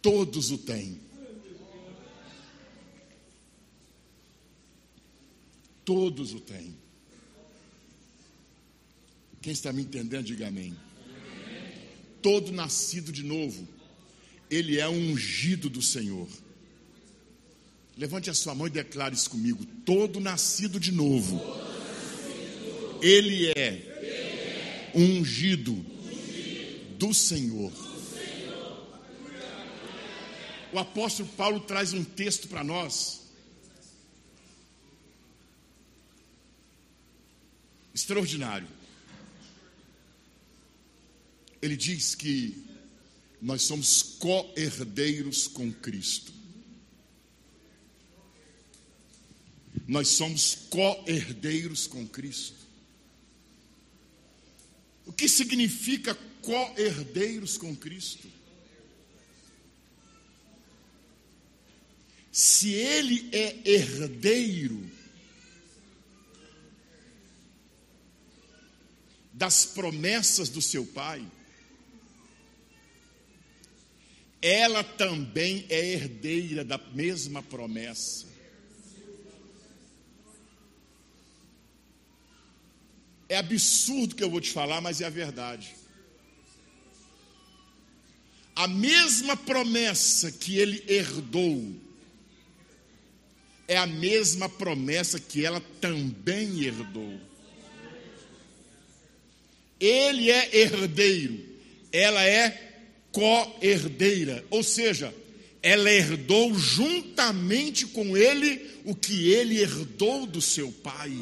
Todos o têm. Todos o têm. Quem está me entendendo, diga amém. Todo nascido de novo, ele é ungido do Senhor. Levante a sua mão e declare isso comigo. Todo nascido de novo, ele é ungido do Senhor. O apóstolo Paulo traz um texto para nós. Extraordinário. Ele diz que nós somos co-herdeiros com Cristo. Nós somos co-herdeiros com Cristo. O que significa co-herdeiros com Cristo? Se ele é herdeiro das promessas do seu pai, ela também é herdeira da mesma promessa. É absurdo que eu vou te falar, mas é a verdade. a mesma promessa que ele herdou é a mesma promessa que ela também herdou. Ele é herdeiro, ela é co-herdeira, ou seja, ela herdou juntamente com ele o que ele herdou do seu pai.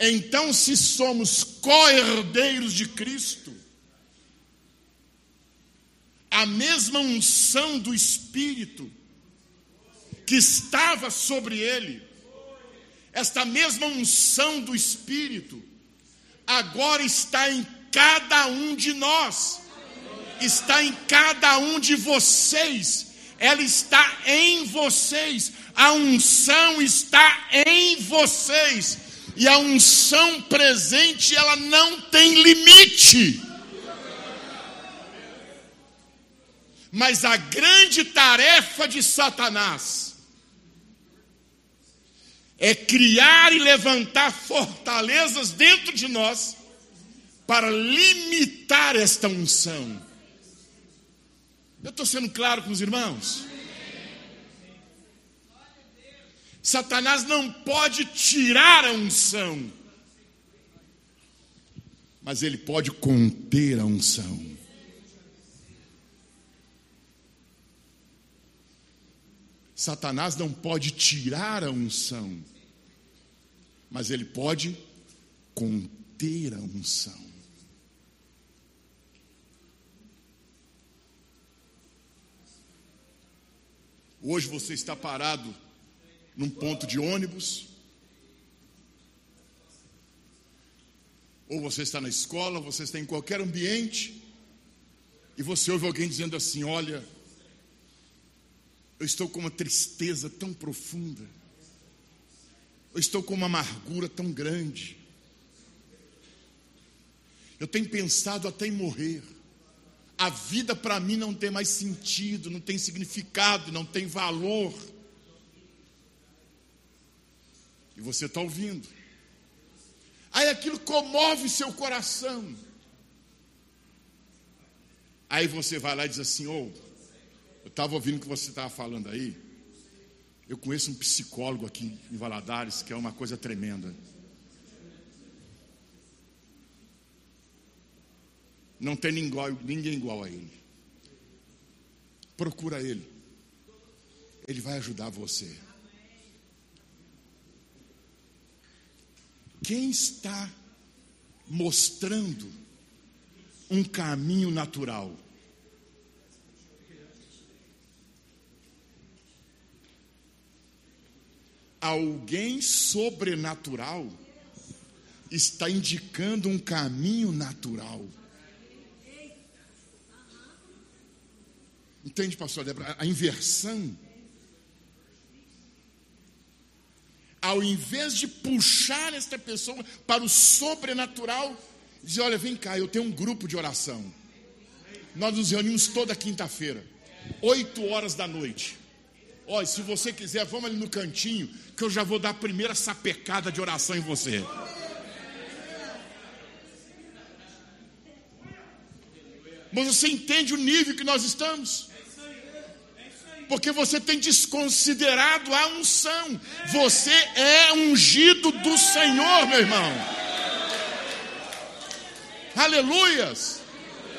Então, se somos co-herdeiros de Cristo, a mesma unção do Espírito que estava sobre ele, esta mesma unção do Espírito, agora está em cada um de nós, está em cada um de vocês, ela está em vocês, a unção está em vocês, e a unção presente, ela não tem limite. Mas a grande tarefa de Satanás é criar e levantar fortalezas dentro de nós para limitar esta unção. Eu estou sendo claro com os irmãos? Satanás não pode tirar a unção, mas ele pode conter a unção. Satanás não pode tirar a unção, mas ele pode conter a unção. Hoje você está parado num ponto de ônibus, ou você está na escola, você está em qualquer ambiente, e você ouve alguém dizendo assim: Olha, eu estou com uma tristeza tão profunda. Eu estou com uma amargura tão grande. Eu tenho pensado até em morrer. A vida para mim não tem mais sentido, não tem significado, não tem valor. E você está ouvindo. Aí aquilo comove seu coração. Aí você vai lá e diz assim: ô, oh, eu estava ouvindo o que você estava falando aí. Eu conheço um psicólogo aqui em Valadares que é uma coisa tremenda. Não tem ninguém igual a ele. Procura ele. Ele vai ajudar você. Quem está mostrando um caminho natural? alguém sobrenatural está indicando um caminho natural. Entende, pastor Débora? A inversão. Ao invés de puxar esta pessoa para o sobrenatural, dizer: Olha, vem cá, eu tenho um grupo de oração. Nós nos reunimos toda quinta-feira, oito horas da noite. Olha, se você quiser, vamos ali no cantinho, que eu já vou dar a primeira sapecada de oração em você. Mas você entende o nível que nós estamos? Porque você tem desconsiderado a unção. Você é ungido do Senhor, meu irmão. Aleluias.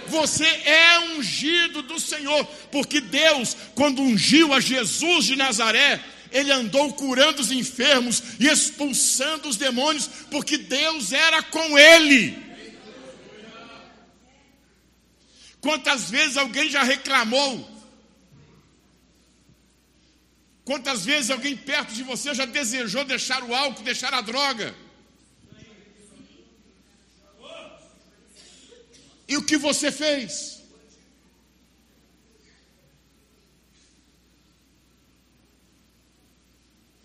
Você é ungido do Senhor, porque Deus, quando ungiu a Jesus de Nazaré, ele andou curando os enfermos e expulsando os demônios, porque Deus era com ele. Quantas vezes alguém já reclamou? Quantas vezes alguém perto de você já desejou deixar o álcool, deixar a droga? E o que você fez?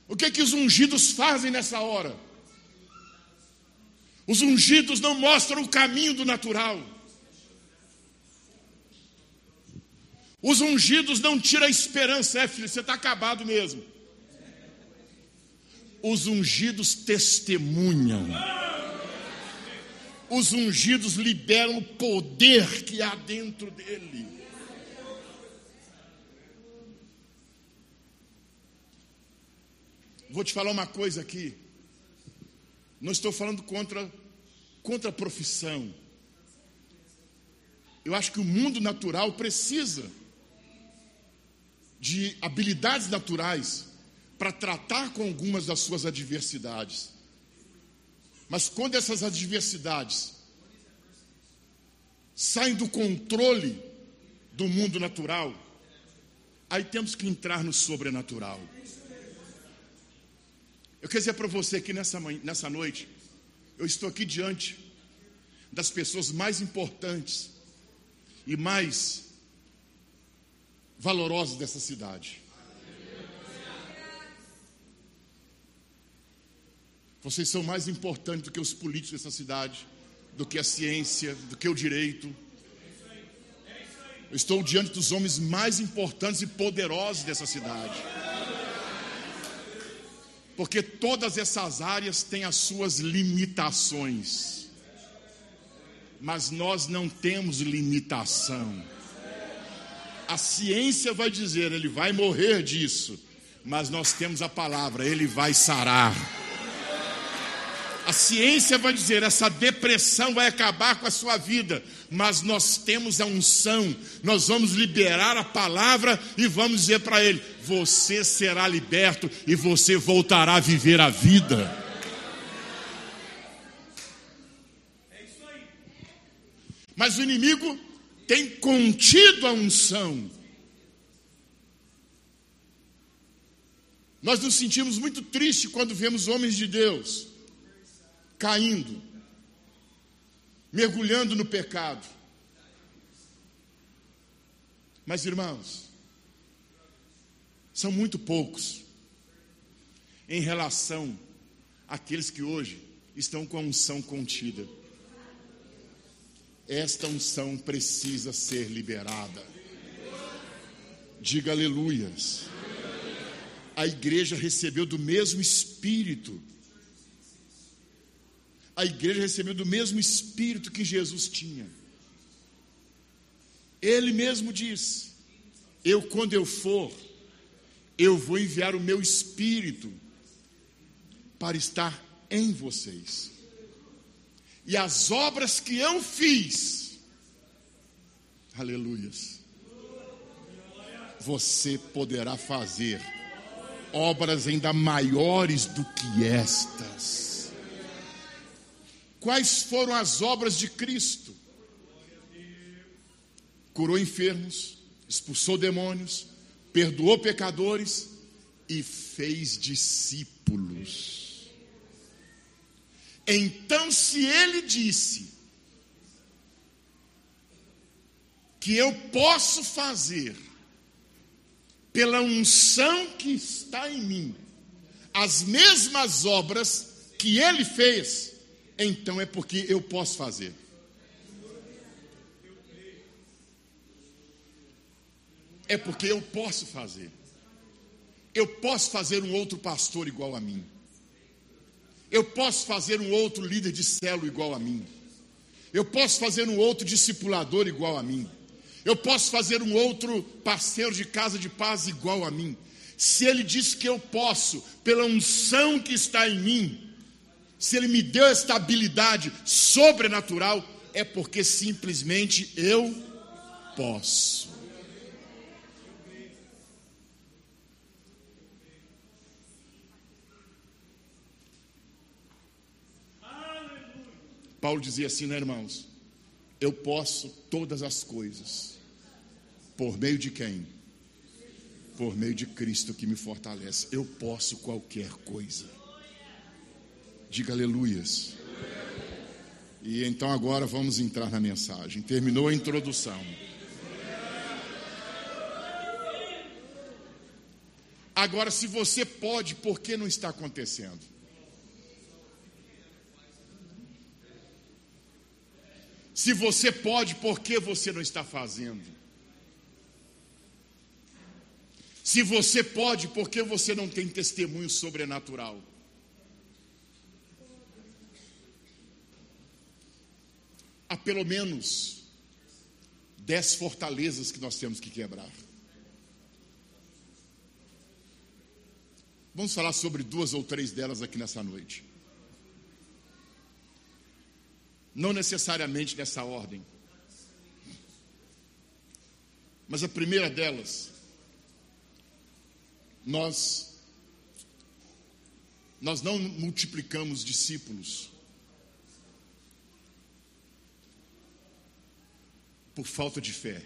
O que, que os ungidos fazem nessa hora? Os ungidos não mostram o caminho do natural. Os ungidos não tiram a esperança, é filho, você está acabado mesmo. Os ungidos testemunham. Os ungidos liberam o poder que há dentro dele. Vou te falar uma coisa aqui. Não estou falando contra, contra a profissão. Eu acho que o mundo natural precisa de habilidades naturais para tratar com algumas das suas adversidades. Mas quando essas adversidades saem do controle do mundo natural, aí temos que entrar no sobrenatural. Eu quero dizer para você que nessa, nessa noite, eu estou aqui diante das pessoas mais importantes e mais valorosos dessa cidade. Vocês são mais importantes do que os políticos dessa cidade, do que a ciência, do que o direito. Eu estou diante dos homens mais importantes e poderosos dessa cidade. Porque todas essas áreas têm as suas limitações. Mas nós não temos limitação. A ciência vai dizer, ele vai morrer disso, mas nós temos a palavra, ele vai sarar. A ciência vai dizer, essa depressão vai acabar com a sua vida, mas nós temos a unção, nós vamos liberar a palavra e vamos dizer para ele: você será liberto e você voltará a viver a vida. Mas o inimigo tem contido a unção. Nós nos sentimos muito tristes quando vemos homens de Deus caindo, mergulhando no pecado. Mas, irmãos, são muito poucos em relação àqueles que hoje estão com a unção contida. Esta unção precisa ser liberada. Diga aleluias. A igreja recebeu do mesmo Espírito. A igreja recebeu do mesmo Espírito que Jesus tinha. Ele mesmo diz: Eu, quando eu for, eu vou enviar o meu Espírito para estar em vocês e as obras que eu fiz, aleluias, você poderá fazer obras ainda maiores do que estas. Quais foram as obras de Cristo? Curou enfermos, expulsou demônios, perdoou pecadores e fez discípulos. Então, se ele disse que eu posso fazer, pela unção que está em mim, as mesmas obras que ele fez, então é porque eu posso fazer. É porque eu posso fazer. Eu posso fazer um outro pastor igual a mim. Eu posso fazer um outro líder de célula igual a mim. Eu posso fazer um outro discipulador igual a mim. Eu posso fazer um outro parceiro de casa de paz igual a mim. Se ele diz que eu posso, pela unção que está em mim, se ele me deu esta habilidade sobrenatural, é porque simplesmente eu posso. Paulo dizia assim, né, irmãos? Eu posso todas as coisas. Por meio de quem? Por meio de Cristo que me fortalece. Eu posso qualquer coisa. Diga aleluias. E então agora vamos entrar na mensagem. Terminou a introdução. Agora, se você pode, por que não está acontecendo? Se você pode, por que você não está fazendo? Se você pode, por que você não tem testemunho sobrenatural? há pelo menos dez fortalezas que nós temos que quebrar. Vamos falar sobre duas ou três delas aqui nessa noite. Não necessariamente nessa ordem. Mas a primeira delas, nós nós não multiplicamos discípulos por falta de fé.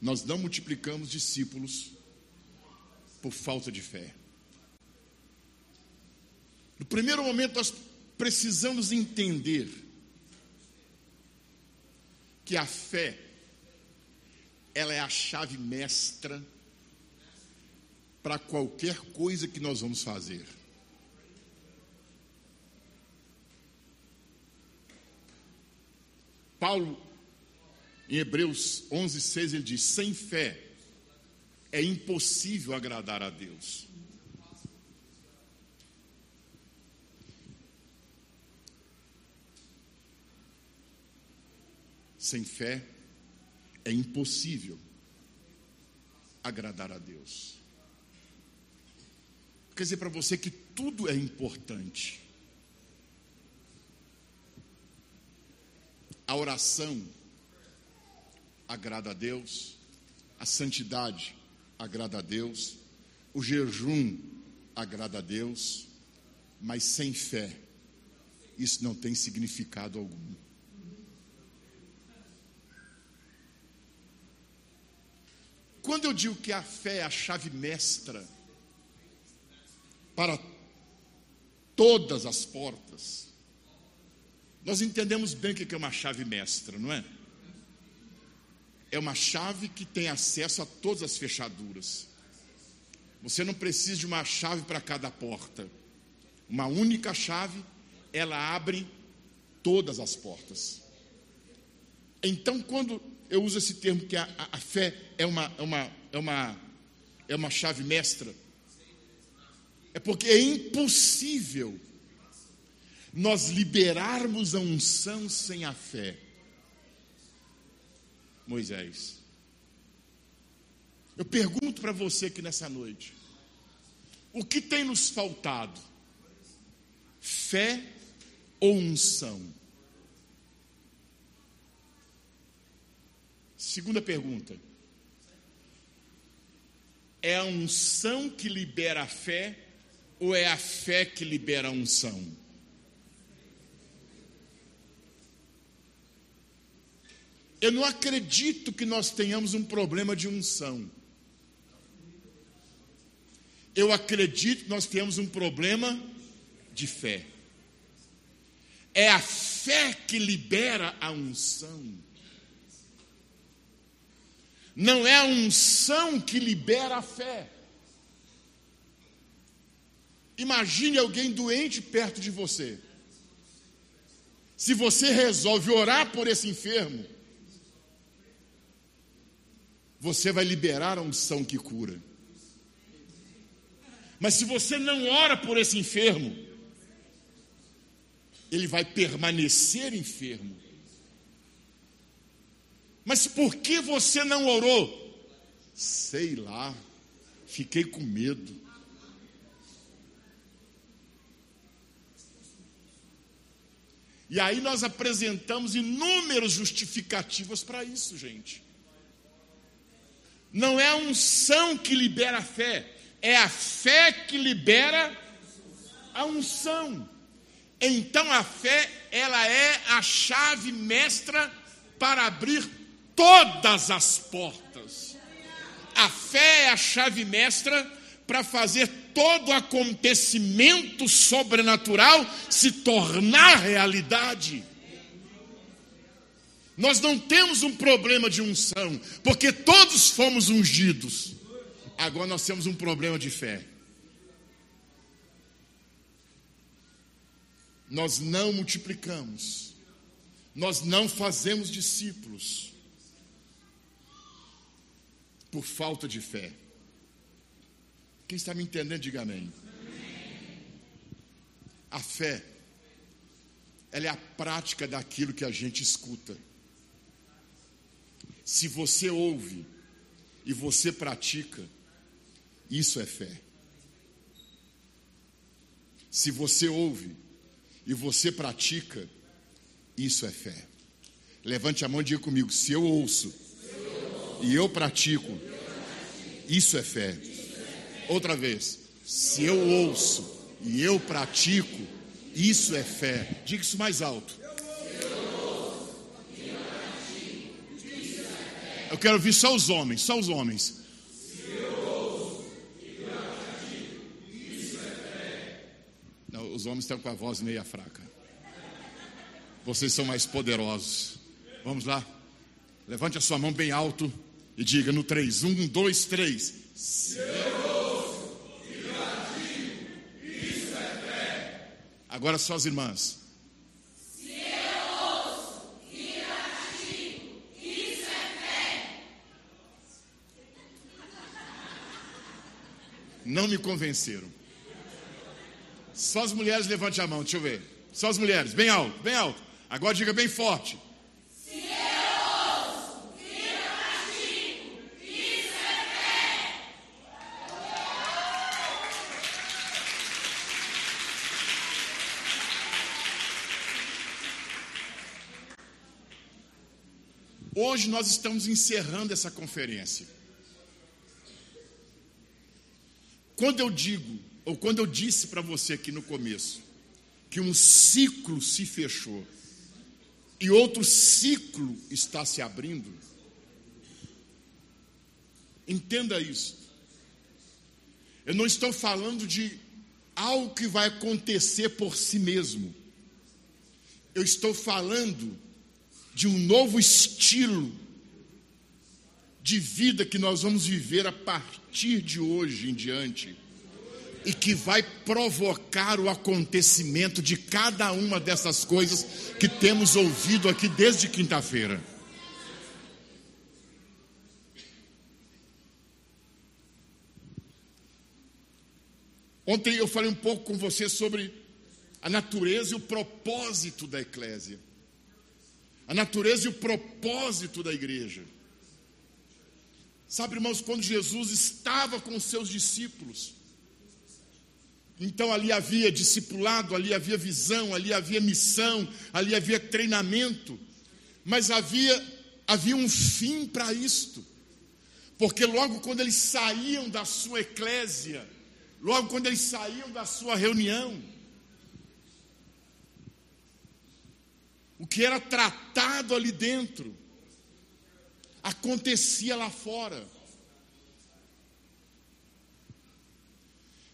Nós não multiplicamos discípulos por falta de fé. No primeiro momento, nós precisamos entender que a fé, ela é a chave mestra para qualquer coisa que nós vamos fazer. Paulo, em Hebreus 11, 6, ele diz: sem fé é impossível agradar a Deus. Sem fé é impossível agradar a Deus. Quer dizer para você que tudo é importante. A oração agrada a Deus, a santidade agrada a Deus, o jejum agrada a Deus, mas sem fé, isso não tem significado algum. Quando eu digo que a fé é a chave mestra para todas as portas, nós entendemos bem o que é uma chave mestra, não é? É uma chave que tem acesso a todas as fechaduras. Você não precisa de uma chave para cada porta. Uma única chave, ela abre todas as portas. Então, quando eu uso esse termo que a, a, a fé é uma, é, uma, é, uma, é uma chave mestra, é porque é impossível nós liberarmos a unção sem a fé. Moisés, eu pergunto para você aqui nessa noite: o que tem nos faltado? Fé ou unção? Segunda pergunta: é a unção que libera a fé ou é a fé que libera a unção? Eu não acredito que nós tenhamos um problema de unção. Eu acredito que nós temos um problema de fé. É a fé que libera a unção. Não é a unção que libera a fé. Imagine alguém doente perto de você. Se você resolve orar por esse enfermo, você vai liberar a unção que cura. Mas se você não ora por esse enfermo, ele vai permanecer enfermo. Mas por que você não orou? Sei lá, fiquei com medo. E aí nós apresentamos inúmeras justificativas para isso, gente. Não é a unção que libera a fé, é a fé que libera a unção. Então a fé, ela é a chave mestra para abrir todas as portas. A fé é a chave mestra para fazer todo acontecimento sobrenatural se tornar realidade. Nós não temos um problema de unção, porque todos fomos ungidos. Agora nós temos um problema de fé. Nós não multiplicamos, nós não fazemos discípulos por falta de fé. Quem está me entendendo, diga amém. A fé ela é a prática daquilo que a gente escuta. Se você ouve e você pratica, isso é fé. Se você ouve e você pratica, isso é fé. Levante a mão e diga comigo: se eu ouço e eu pratico, isso é fé. Outra vez, se eu ouço e eu pratico, isso é fé. Diga isso mais alto. Eu quero ouvir só os homens, só os homens. Não, os homens estão com a voz meia fraca. Vocês são mais poderosos. Vamos lá. Levante a sua mão bem alto e diga no 3. 1, 2, 3. Se eu Agora só as irmãs. Se eu ouço e pratico, isso é fé. Não me convenceram. Só as mulheres levante a mão, deixa eu ver. Só as mulheres, bem alto, bem alto. Agora diga bem forte. Hoje nós estamos encerrando essa conferência. Quando eu digo, ou quando eu disse para você aqui no começo, que um ciclo se fechou e outro ciclo está se abrindo, entenda isso. Eu não estou falando de algo que vai acontecer por si mesmo. Eu estou falando de um novo estilo de vida que nós vamos viver a partir de hoje em diante e que vai provocar o acontecimento de cada uma dessas coisas que temos ouvido aqui desde quinta-feira. Ontem eu falei um pouco com você sobre a natureza e o propósito da eclésia a natureza e o propósito da igreja. Sabe, irmãos, quando Jesus estava com os seus discípulos, então ali havia discipulado, ali havia visão, ali havia missão, ali havia treinamento, mas havia, havia um fim para isto, porque logo quando eles saíam da sua eclésia, logo quando eles saíam da sua reunião, O que era tratado ali dentro acontecia lá fora.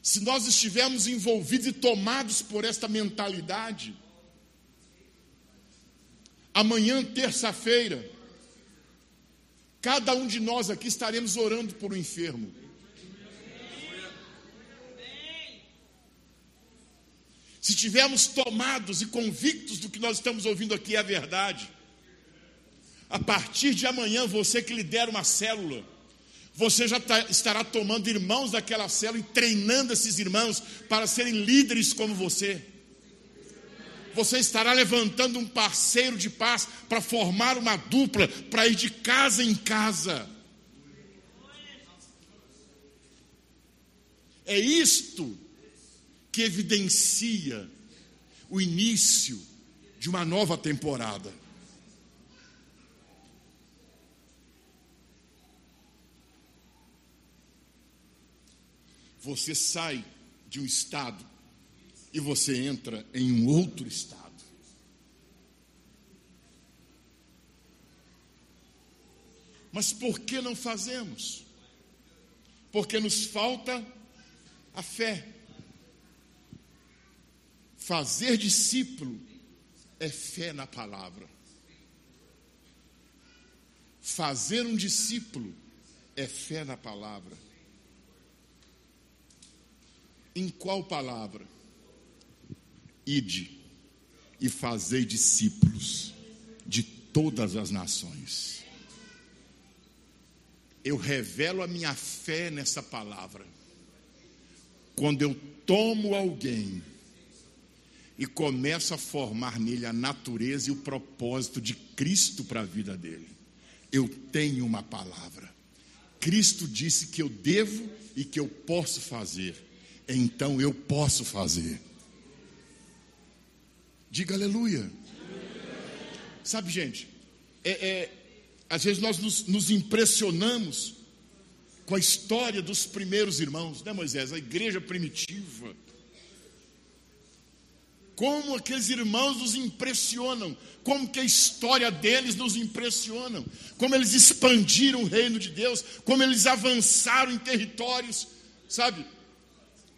Se nós estivermos envolvidos e tomados por esta mentalidade, amanhã, terça-feira, cada um de nós aqui estaremos orando por um enfermo. Se tivermos tomados e convictos do que nós estamos ouvindo aqui é a verdade, a partir de amanhã, você que lidera uma célula, você já tá, estará tomando irmãos daquela célula e treinando esses irmãos para serem líderes como você. Você estará levantando um parceiro de paz para formar uma dupla, para ir de casa em casa. É isto que evidencia o início de uma nova temporada. Você sai de um estado e você entra em um outro estado. Mas por que não fazemos? Porque nos falta a fé. Fazer discípulo é fé na palavra. Fazer um discípulo é fé na palavra. Em qual palavra? Ide e fazei discípulos de todas as nações. Eu revelo a minha fé nessa palavra. Quando eu tomo alguém e começo a formar nele a natureza e o propósito de Cristo para a vida dele. Eu tenho uma palavra. Cristo disse que eu devo e que eu posso fazer. Então eu posso fazer. Diga aleluia. Sabe, gente, é, é, às vezes nós nos, nos impressionamos com a história dos primeiros irmãos, né, Moisés? A igreja primitiva como aqueles irmãos nos impressionam, como que a história deles nos impressiona, como eles expandiram o reino de Deus, como eles avançaram em territórios, sabe,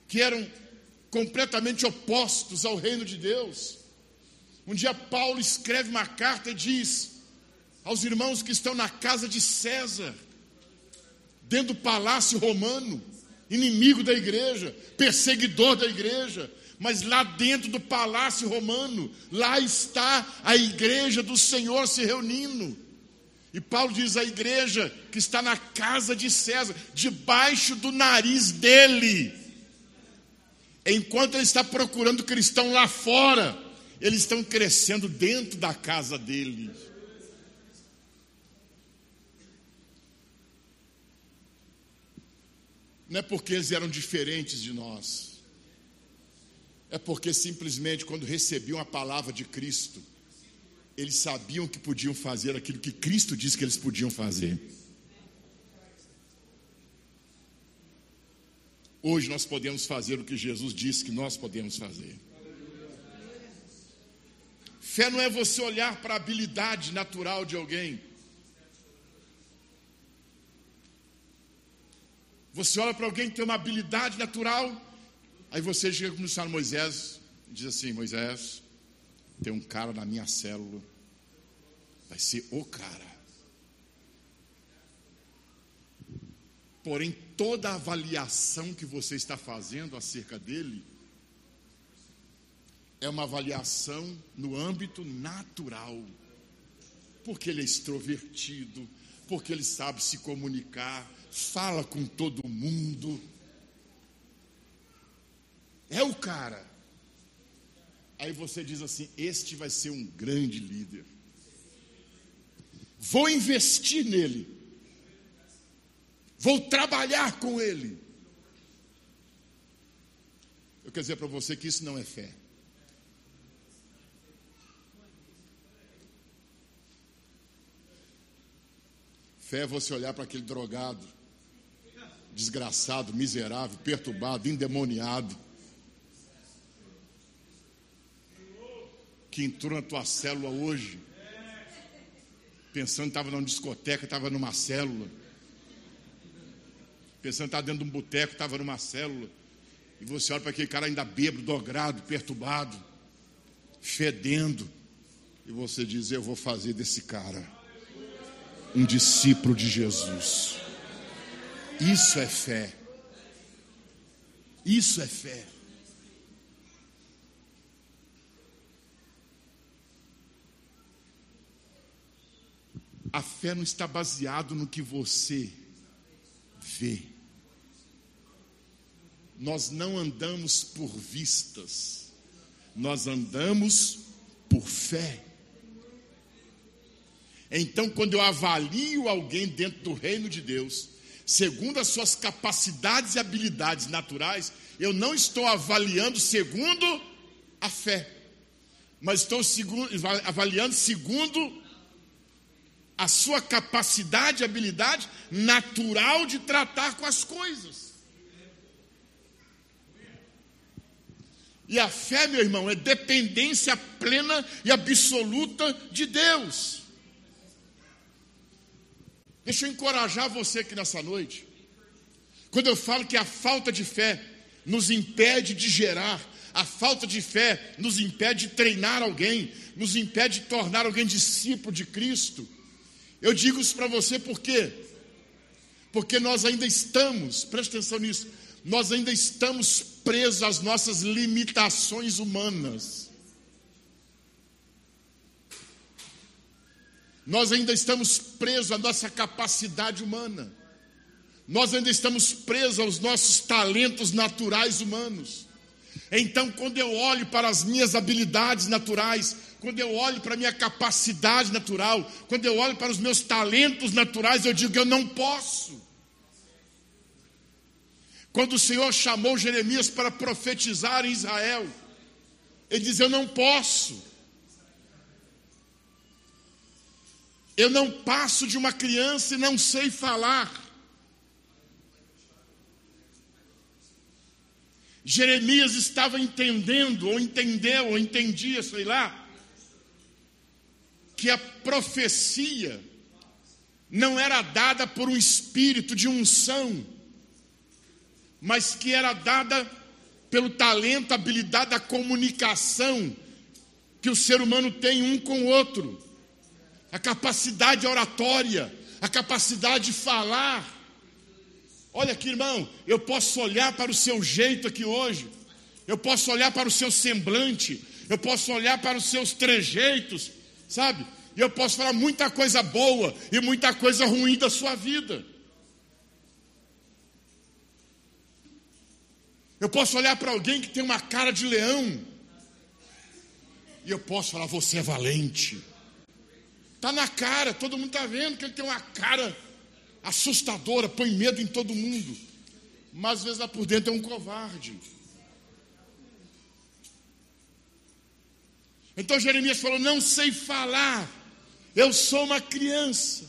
que eram completamente opostos ao reino de Deus. Um dia Paulo escreve uma carta e diz aos irmãos que estão na casa de César, dentro do palácio romano, inimigo da igreja, perseguidor da igreja, mas lá dentro do palácio romano, lá está a igreja do Senhor se reunindo. E Paulo diz: a igreja que está na casa de César, debaixo do nariz dele. Enquanto ele está procurando cristão lá fora, eles estão crescendo dentro da casa dele. Não é porque eles eram diferentes de nós é porque simplesmente quando recebiam a palavra de Cristo, eles sabiam que podiam fazer aquilo que Cristo disse que eles podiam fazer. Hoje nós podemos fazer o que Jesus disse que nós podemos fazer. Fé não é você olhar para a habilidade natural de alguém. Você olha para alguém que tem uma habilidade natural Aí você chega como o Moisés e diz assim: Moisés, tem um cara na minha célula, vai ser o cara. Porém, toda a avaliação que você está fazendo acerca dele é uma avaliação no âmbito natural, porque ele é extrovertido, porque ele sabe se comunicar, fala com todo mundo é o cara. Aí você diz assim: Este vai ser um grande líder. Vou investir nele. Vou trabalhar com ele. Eu quero dizer para você que isso não é fé. Fé é você olhar para aquele drogado, desgraçado, miserável, perturbado, endemoniado que entrou na tua célula hoje, pensando que estava numa discoteca, estava numa célula, pensando que estava dentro de um boteco, estava numa célula, e você olha para aquele cara ainda bêbado, dogrado, perturbado, fedendo, e você diz: Eu vou fazer desse cara um discípulo de Jesus. Isso é fé. Isso é fé. A fé não está baseado no que você vê. Nós não andamos por vistas, nós andamos por fé. Então, quando eu avalio alguém dentro do reino de Deus, segundo as suas capacidades e habilidades naturais, eu não estou avaliando segundo a fé, mas estou avaliando segundo a sua capacidade habilidade natural de tratar com as coisas. E a fé, meu irmão, é dependência plena e absoluta de Deus. Deixa eu encorajar você aqui nessa noite. Quando eu falo que a falta de fé nos impede de gerar, a falta de fé nos impede de treinar alguém, nos impede de tornar alguém discípulo de Cristo. Eu digo isso para você por quê? Porque nós ainda estamos, preste atenção nisso, nós ainda estamos presos às nossas limitações humanas. Nós ainda estamos presos à nossa capacidade humana. Nós ainda estamos presos aos nossos talentos naturais humanos. Então, quando eu olho para as minhas habilidades naturais, quando eu olho para a minha capacidade natural, quando eu olho para os meus talentos naturais, eu digo que eu não posso. Quando o Senhor chamou Jeremias para profetizar em Israel, ele diz: Eu não posso. Eu não passo de uma criança e não sei falar. Jeremias estava entendendo, ou entendeu, ou entendia, sei lá, que a profecia não era dada por um espírito de unção, mas que era dada pelo talento, habilidade da comunicação que o ser humano tem um com o outro, a capacidade oratória, a capacidade de falar. Olha aqui, irmão, eu posso olhar para o seu jeito aqui hoje, eu posso olhar para o seu semblante, eu posso olhar para os seus trejeitos, sabe? E eu posso falar muita coisa boa e muita coisa ruim da sua vida. Eu posso olhar para alguém que tem uma cara de leão e eu posso falar: você é valente. Está na cara, todo mundo está vendo que ele tem uma cara assustadora, põe medo em todo mundo. Mas às vezes lá por dentro é um covarde. Então Jeremias falou: Não sei falar, eu sou uma criança.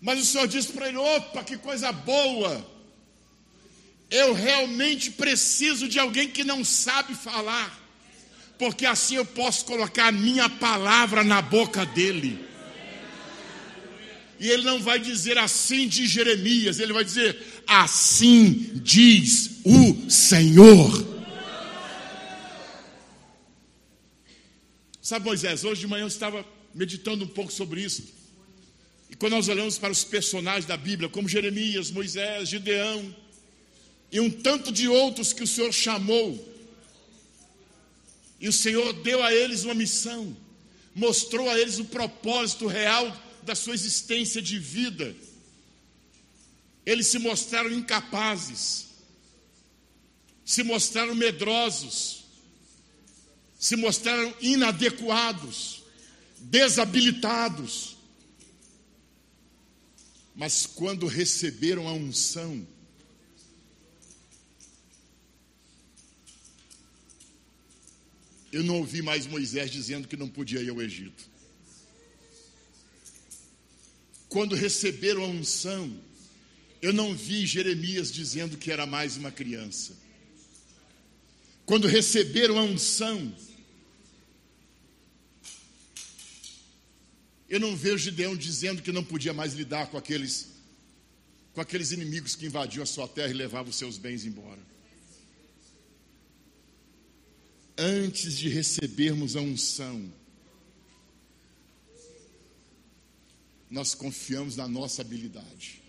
Mas o Senhor disse para ele: opa, que coisa boa. Eu realmente preciso de alguém que não sabe falar, porque assim eu posso colocar a minha palavra na boca dele. E ele não vai dizer assim de Jeremias, ele vai dizer assim diz o Senhor. Sabe, Moisés, hoje de manhã eu estava meditando um pouco sobre isso. E quando nós olhamos para os personagens da Bíblia, como Jeremias, Moisés, Gideão, e um tanto de outros que o Senhor chamou, e o Senhor deu a eles uma missão, mostrou a eles o propósito real da sua existência de vida. Eles se mostraram incapazes, se mostraram medrosos, se mostraram inadequados, desabilitados. Mas quando receberam a unção, eu não ouvi mais Moisés dizendo que não podia ir ao Egito quando receberam a unção, eu não vi Jeremias dizendo que era mais uma criança. Quando receberam a unção, eu não vejo Gideão dizendo que não podia mais lidar com aqueles com aqueles inimigos que invadiam a sua terra e levavam os seus bens embora. Antes de recebermos a unção, nós confiamos na nossa habilidade.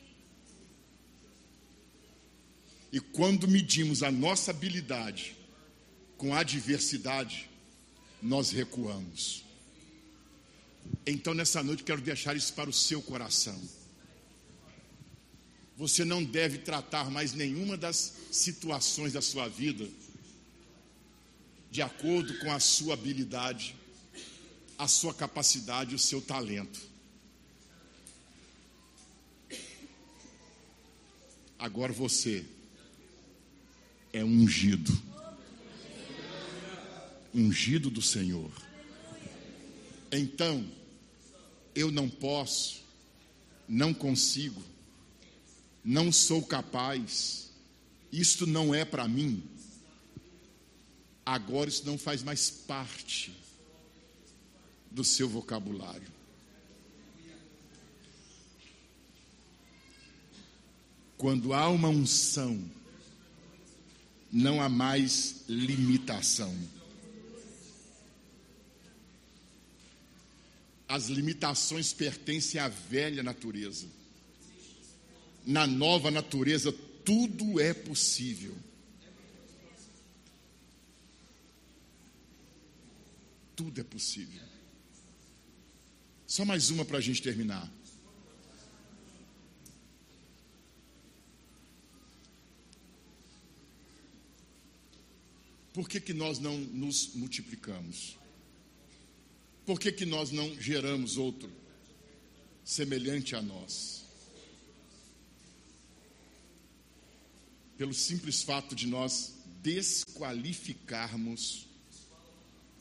E quando medimos a nossa habilidade com adversidade, nós recuamos. Então, nessa noite, quero deixar isso para o seu coração. Você não deve tratar mais nenhuma das situações da sua vida de acordo com a sua habilidade, a sua capacidade, o seu talento. Agora você é ungido. Ungido do Senhor. Então, eu não posso, não consigo, não sou capaz, isto não é para mim. Agora isso não faz mais parte do seu vocabulário. Quando há uma unção, não há mais limitação. As limitações pertencem à velha natureza. Na nova natureza, tudo é possível. Tudo é possível. Só mais uma para a gente terminar. por que, que nós não nos multiplicamos? Por que, que nós não geramos outro semelhante a nós? Pelo simples fato de nós desqualificarmos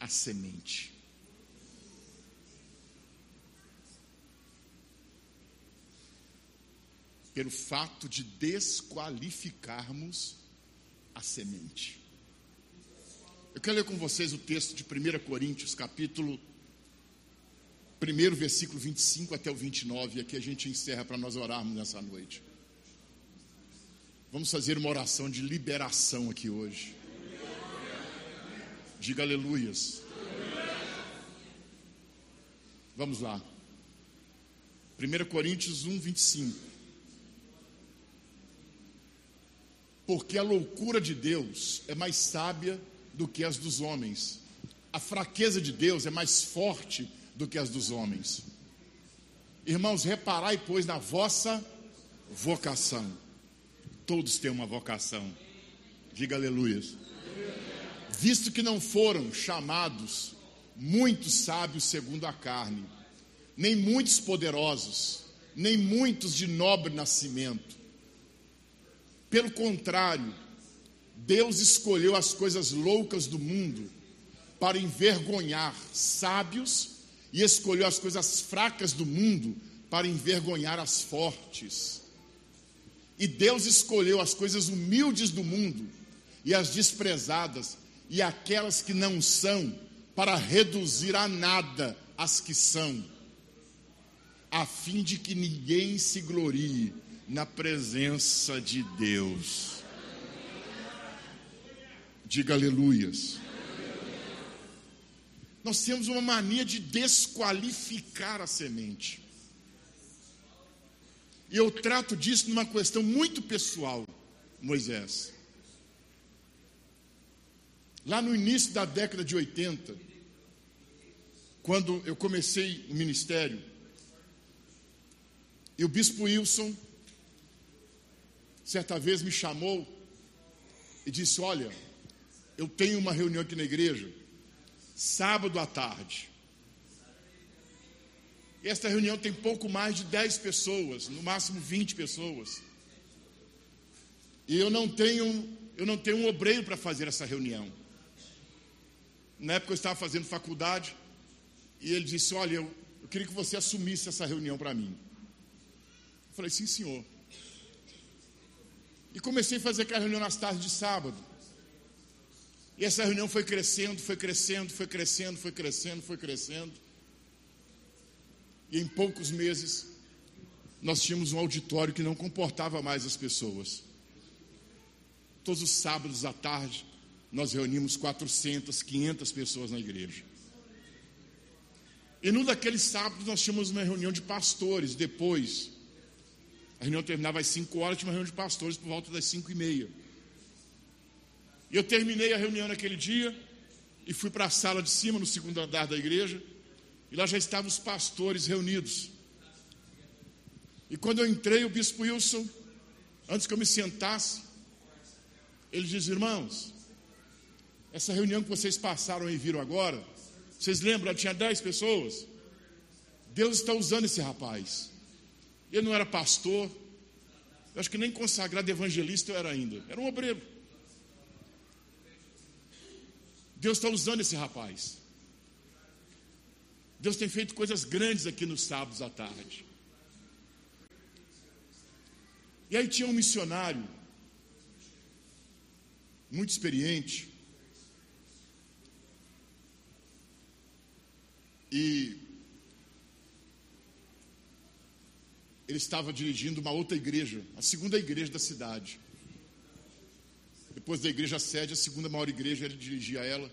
a semente. Pelo fato de desqualificarmos a semente. Eu quero ler com vocês o texto de 1 Coríntios, capítulo 1, versículo 25 até o 29, e aqui a gente encerra para nós orarmos nessa noite. Vamos fazer uma oração de liberação aqui hoje. Diga aleluias. Vamos lá. 1 Coríntios 1, 25. Porque a loucura de Deus é mais sábia do que as dos homens. A fraqueza de Deus é mais forte do que as dos homens. Irmãos, reparai, pois, na vossa vocação. Todos têm uma vocação. Diga aleluias visto que não foram chamados muitos sábios segundo a carne, nem muitos poderosos, nem muitos de nobre nascimento. Pelo contrário, Deus escolheu as coisas loucas do mundo para envergonhar sábios e escolheu as coisas fracas do mundo para envergonhar as fortes. E Deus escolheu as coisas humildes do mundo e as desprezadas e aquelas que não são, para reduzir a nada as que são, a fim de que ninguém se glorie na presença de Deus. Diga aleluias. Nós temos uma mania de desqualificar a semente. E eu trato disso numa questão muito pessoal, Moisés. Lá no início da década de 80, quando eu comecei o ministério, e o bispo Wilson, certa vez me chamou e disse: Olha, eu tenho uma reunião aqui na igreja, sábado à tarde. Esta reunião tem pouco mais de 10 pessoas, no máximo 20 pessoas. E eu não tenho, eu não tenho um obreiro para fazer essa reunião. Na época eu estava fazendo faculdade e ele disse: Olha, eu, eu queria que você assumisse essa reunião para mim. Eu falei: Sim, senhor. E comecei a fazer aquela reunião nas tardes de sábado. E essa reunião foi crescendo, foi crescendo, foi crescendo, foi crescendo, foi crescendo. E em poucos meses, nós tínhamos um auditório que não comportava mais as pessoas. Todos os sábados à tarde, nós reunimos 400, 500 pessoas na igreja. E num daqueles sábados nós tínhamos uma reunião de pastores. Depois, a reunião terminava às 5 horas, tinha uma reunião de pastores por volta das 5 e meia. E eu terminei a reunião naquele dia e fui para a sala de cima, no segundo andar da igreja, e lá já estavam os pastores reunidos. E quando eu entrei, o bispo Wilson, antes que eu me sentasse, ele disse: Irmãos, essa reunião que vocês passaram e viram agora, vocês lembram? Tinha dez pessoas. Deus está usando esse rapaz. Ele não era pastor, eu acho que nem consagrado evangelista eu era ainda, era um obreiro. Deus está usando esse rapaz. Deus tem feito coisas grandes aqui nos sábados à tarde. E aí tinha um missionário, muito experiente, E ele estava dirigindo uma outra igreja, a segunda igreja da cidade. Depois da igreja sede, a segunda maior igreja, ele dirigia ela.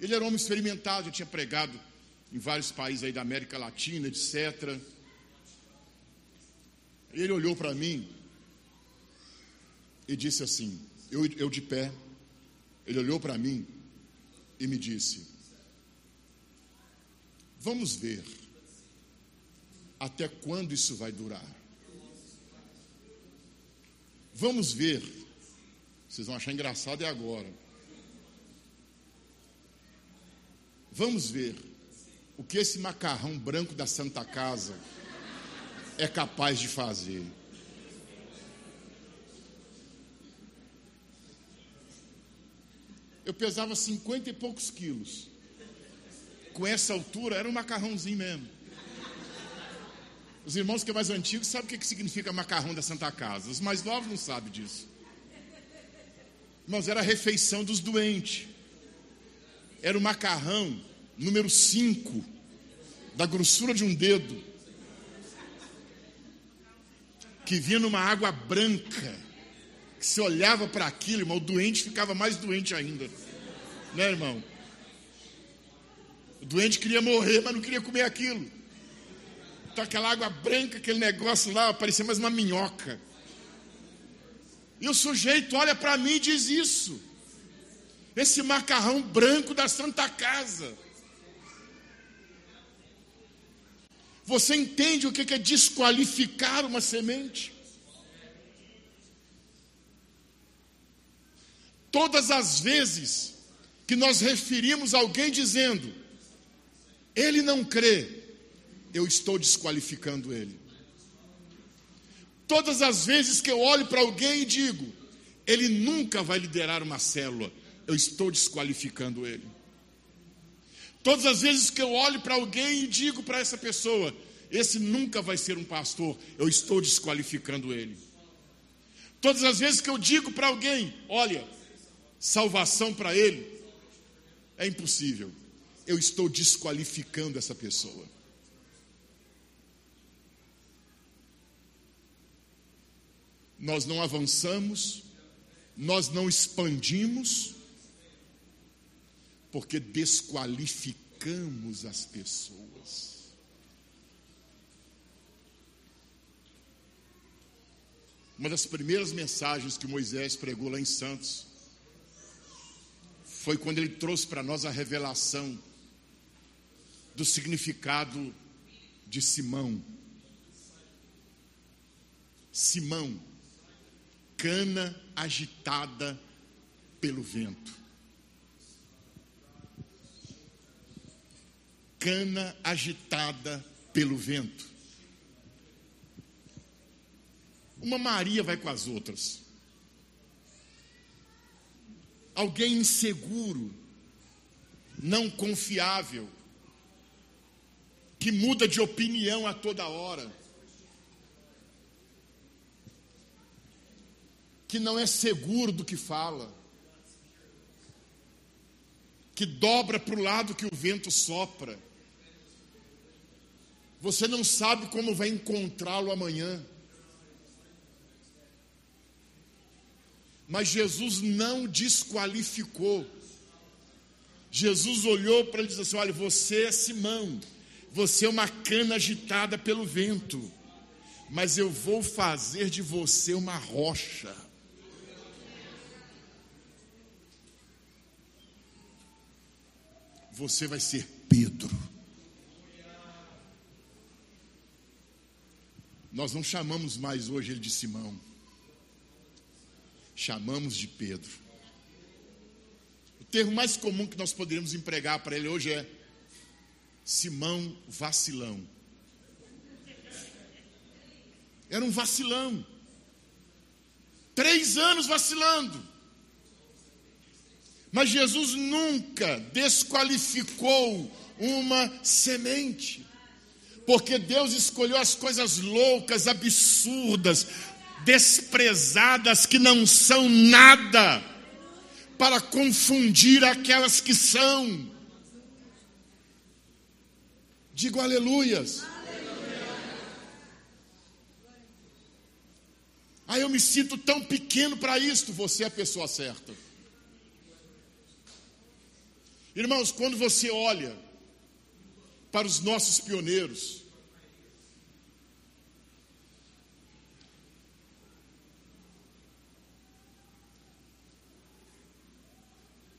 Ele era um homem experimentado, já tinha pregado em vários países aí da América Latina, etc. Ele olhou para mim e disse assim: eu, eu de pé, ele olhou para mim e me disse: Vamos ver até quando isso vai durar. Vamos ver. Vocês vão achar engraçado é agora. Vamos ver o que esse macarrão branco da Santa Casa é capaz de fazer. Eu pesava cinquenta e poucos quilos. Com essa altura, era um macarrãozinho mesmo. Os irmãos que é mais antigos sabem o que significa macarrão da Santa Casa. Os mais novos não sabem disso. Irmãos, era a refeição dos doentes. Era o macarrão número 5, da grossura de um dedo, que vinha numa água branca, que se olhava para aquilo, irmão, o doente ficava mais doente ainda. Né, irmão? O doente queria morrer, mas não queria comer aquilo. Então aquela água branca, aquele negócio lá, parecia mais uma minhoca. E o sujeito olha para mim e diz isso. Esse macarrão branco da Santa Casa. Você entende o que é desqualificar uma semente? Todas as vezes que nós referimos alguém dizendo, ele não crê, eu estou desqualificando ele. Todas as vezes que eu olho para alguém e digo, ele nunca vai liderar uma célula, eu estou desqualificando ele. Todas as vezes que eu olho para alguém e digo para essa pessoa, esse nunca vai ser um pastor, eu estou desqualificando ele. Todas as vezes que eu digo para alguém, olha, salvação para ele é impossível, eu estou desqualificando essa pessoa. Nós não avançamos, nós não expandimos, porque desqualificamos as pessoas. Uma das primeiras mensagens que Moisés pregou lá em Santos foi quando ele trouxe para nós a revelação do significado de Simão. Simão, cana agitada pelo vento. cana agitada pelo vento. Uma Maria vai com as outras. Alguém inseguro, não confiável, que muda de opinião a toda hora, que não é seguro do que fala, que dobra para o lado que o vento sopra você não sabe como vai encontrá-lo amanhã. Mas Jesus não desqualificou. Jesus olhou para ele e disse assim: Olha, você é Simão, você é uma cana agitada pelo vento, mas eu vou fazer de você uma rocha. Você vai ser Pedro. Nós não chamamos mais hoje ele de Simão, chamamos de Pedro. O termo mais comum que nós poderíamos empregar para ele hoje é Simão vacilão. Era um vacilão. Três anos vacilando. Mas Jesus nunca desqualificou uma semente porque Deus escolheu as coisas loucas, absurdas, desprezadas, que não são nada, para confundir aquelas que são. Digo aleluias. Aí eu me sinto tão pequeno para isto, você é a pessoa certa. Irmãos, quando você olha para os nossos pioneiros.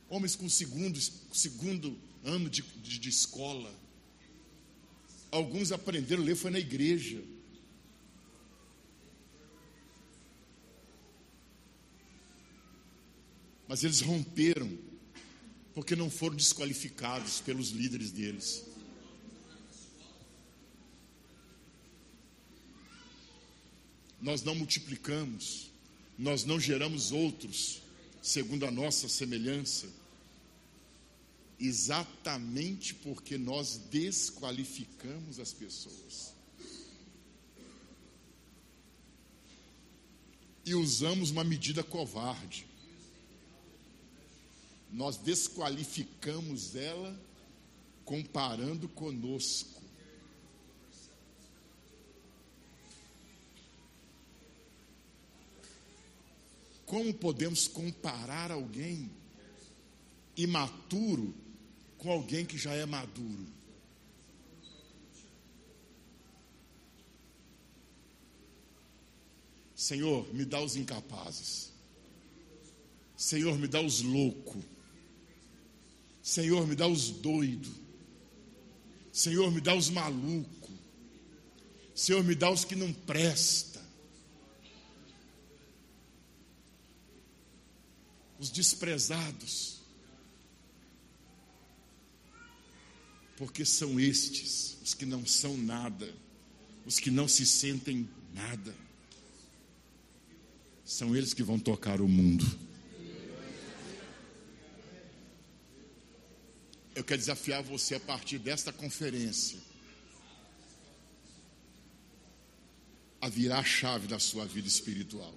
Homens com segundo, segundo ano de, de, de escola. Alguns aprenderam a ler, foi na igreja. Mas eles romperam porque não foram desqualificados pelos líderes deles. Nós não multiplicamos, nós não geramos outros segundo a nossa semelhança, exatamente porque nós desqualificamos as pessoas. E usamos uma medida covarde nós desqualificamos ela comparando conosco. Como podemos comparar alguém imaturo com alguém que já é maduro? Senhor, me dá os incapazes. Senhor, me dá os loucos. Senhor, me dá os doidos. Senhor, me dá os malucos. Senhor, me dá os que não presta. Os desprezados. Porque são estes os que não são nada, os que não se sentem nada. São eles que vão tocar o mundo. Eu quero desafiar você a partir desta conferência a virar a chave da sua vida espiritual.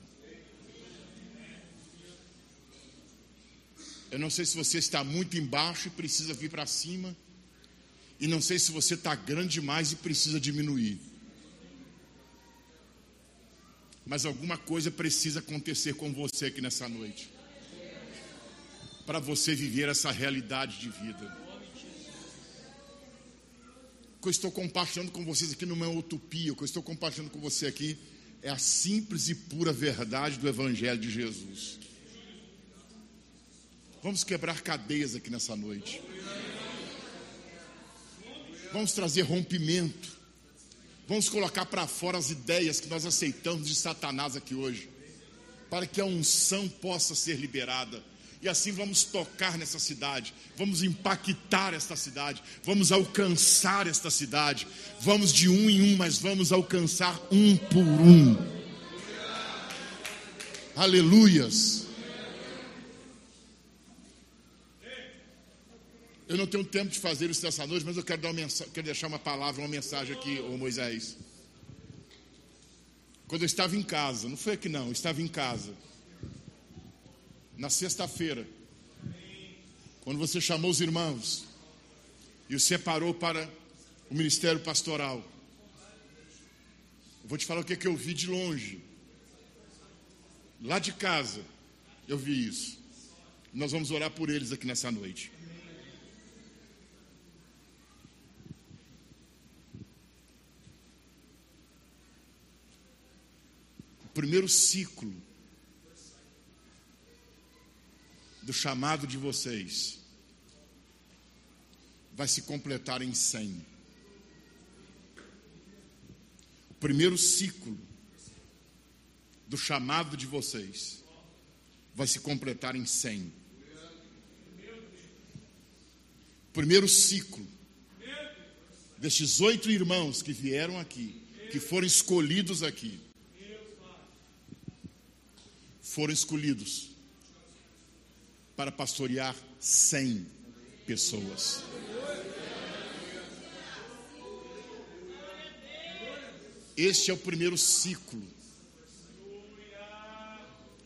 Eu não sei se você está muito embaixo e precisa vir para cima, e não sei se você está grande demais e precisa diminuir. Mas alguma coisa precisa acontecer com você aqui nessa noite, para você viver essa realidade de vida. Que eu estou compartilhando com vocês aqui não é uma utopia, o que eu estou compartilhando com você aqui é a simples e pura verdade do Evangelho de Jesus. Vamos quebrar cadeias aqui nessa noite. Vamos trazer rompimento. Vamos colocar para fora as ideias que nós aceitamos de Satanás aqui hoje, para que a unção possa ser liberada e assim vamos tocar nessa cidade, vamos impactar esta cidade, vamos alcançar esta cidade. Vamos de um em um, mas vamos alcançar um por um. Aleluias. Eu não tenho tempo de fazer isso nessa noite, mas eu quero, dar uma quero deixar uma palavra, uma mensagem aqui, ô Moisés. Quando eu estava em casa, não foi aqui não, eu estava em casa na sexta-feira, quando você chamou os irmãos e os separou para o ministério pastoral. Eu vou te falar o que, é que eu vi de longe. Lá de casa, eu vi isso. Nós vamos orar por eles aqui nessa noite. O primeiro ciclo do chamado de vocês vai se completar em 100. O primeiro ciclo do chamado de vocês vai se completar em 100. O primeiro ciclo destes oito irmãos que vieram aqui, que foram escolhidos aqui, foram escolhidos para pastorear 100 pessoas. Este é o primeiro ciclo.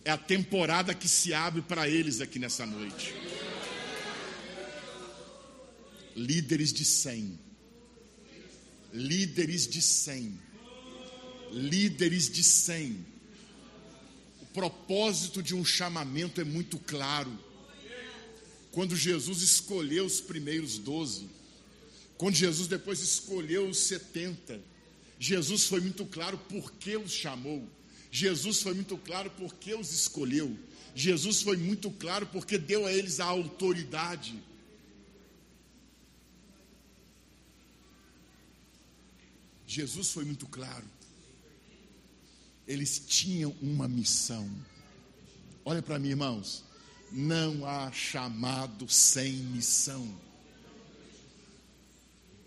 É a temporada que se abre para eles aqui nessa noite. Líderes de 100. Líderes de 100. Líderes de 100. O propósito de um chamamento é muito claro quando Jesus escolheu os primeiros doze, quando Jesus depois escolheu os setenta, Jesus foi muito claro por que os chamou, Jesus foi muito claro por que os escolheu, Jesus foi muito claro porque deu a eles a autoridade. Jesus foi muito claro. Eles tinham uma missão. Olha para mim, irmãos. Não há chamado sem missão.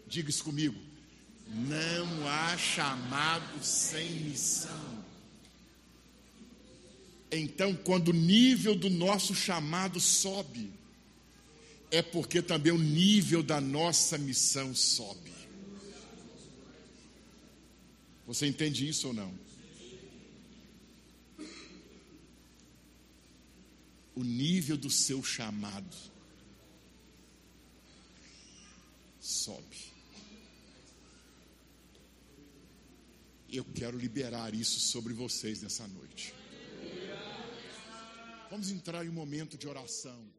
Diga isso comigo. Não há chamado sem missão. Então, quando o nível do nosso chamado sobe, é porque também o nível da nossa missão sobe. Você entende isso ou não? O nível do seu chamado sobe. Eu quero liberar isso sobre vocês nessa noite. Vamos entrar em um momento de oração.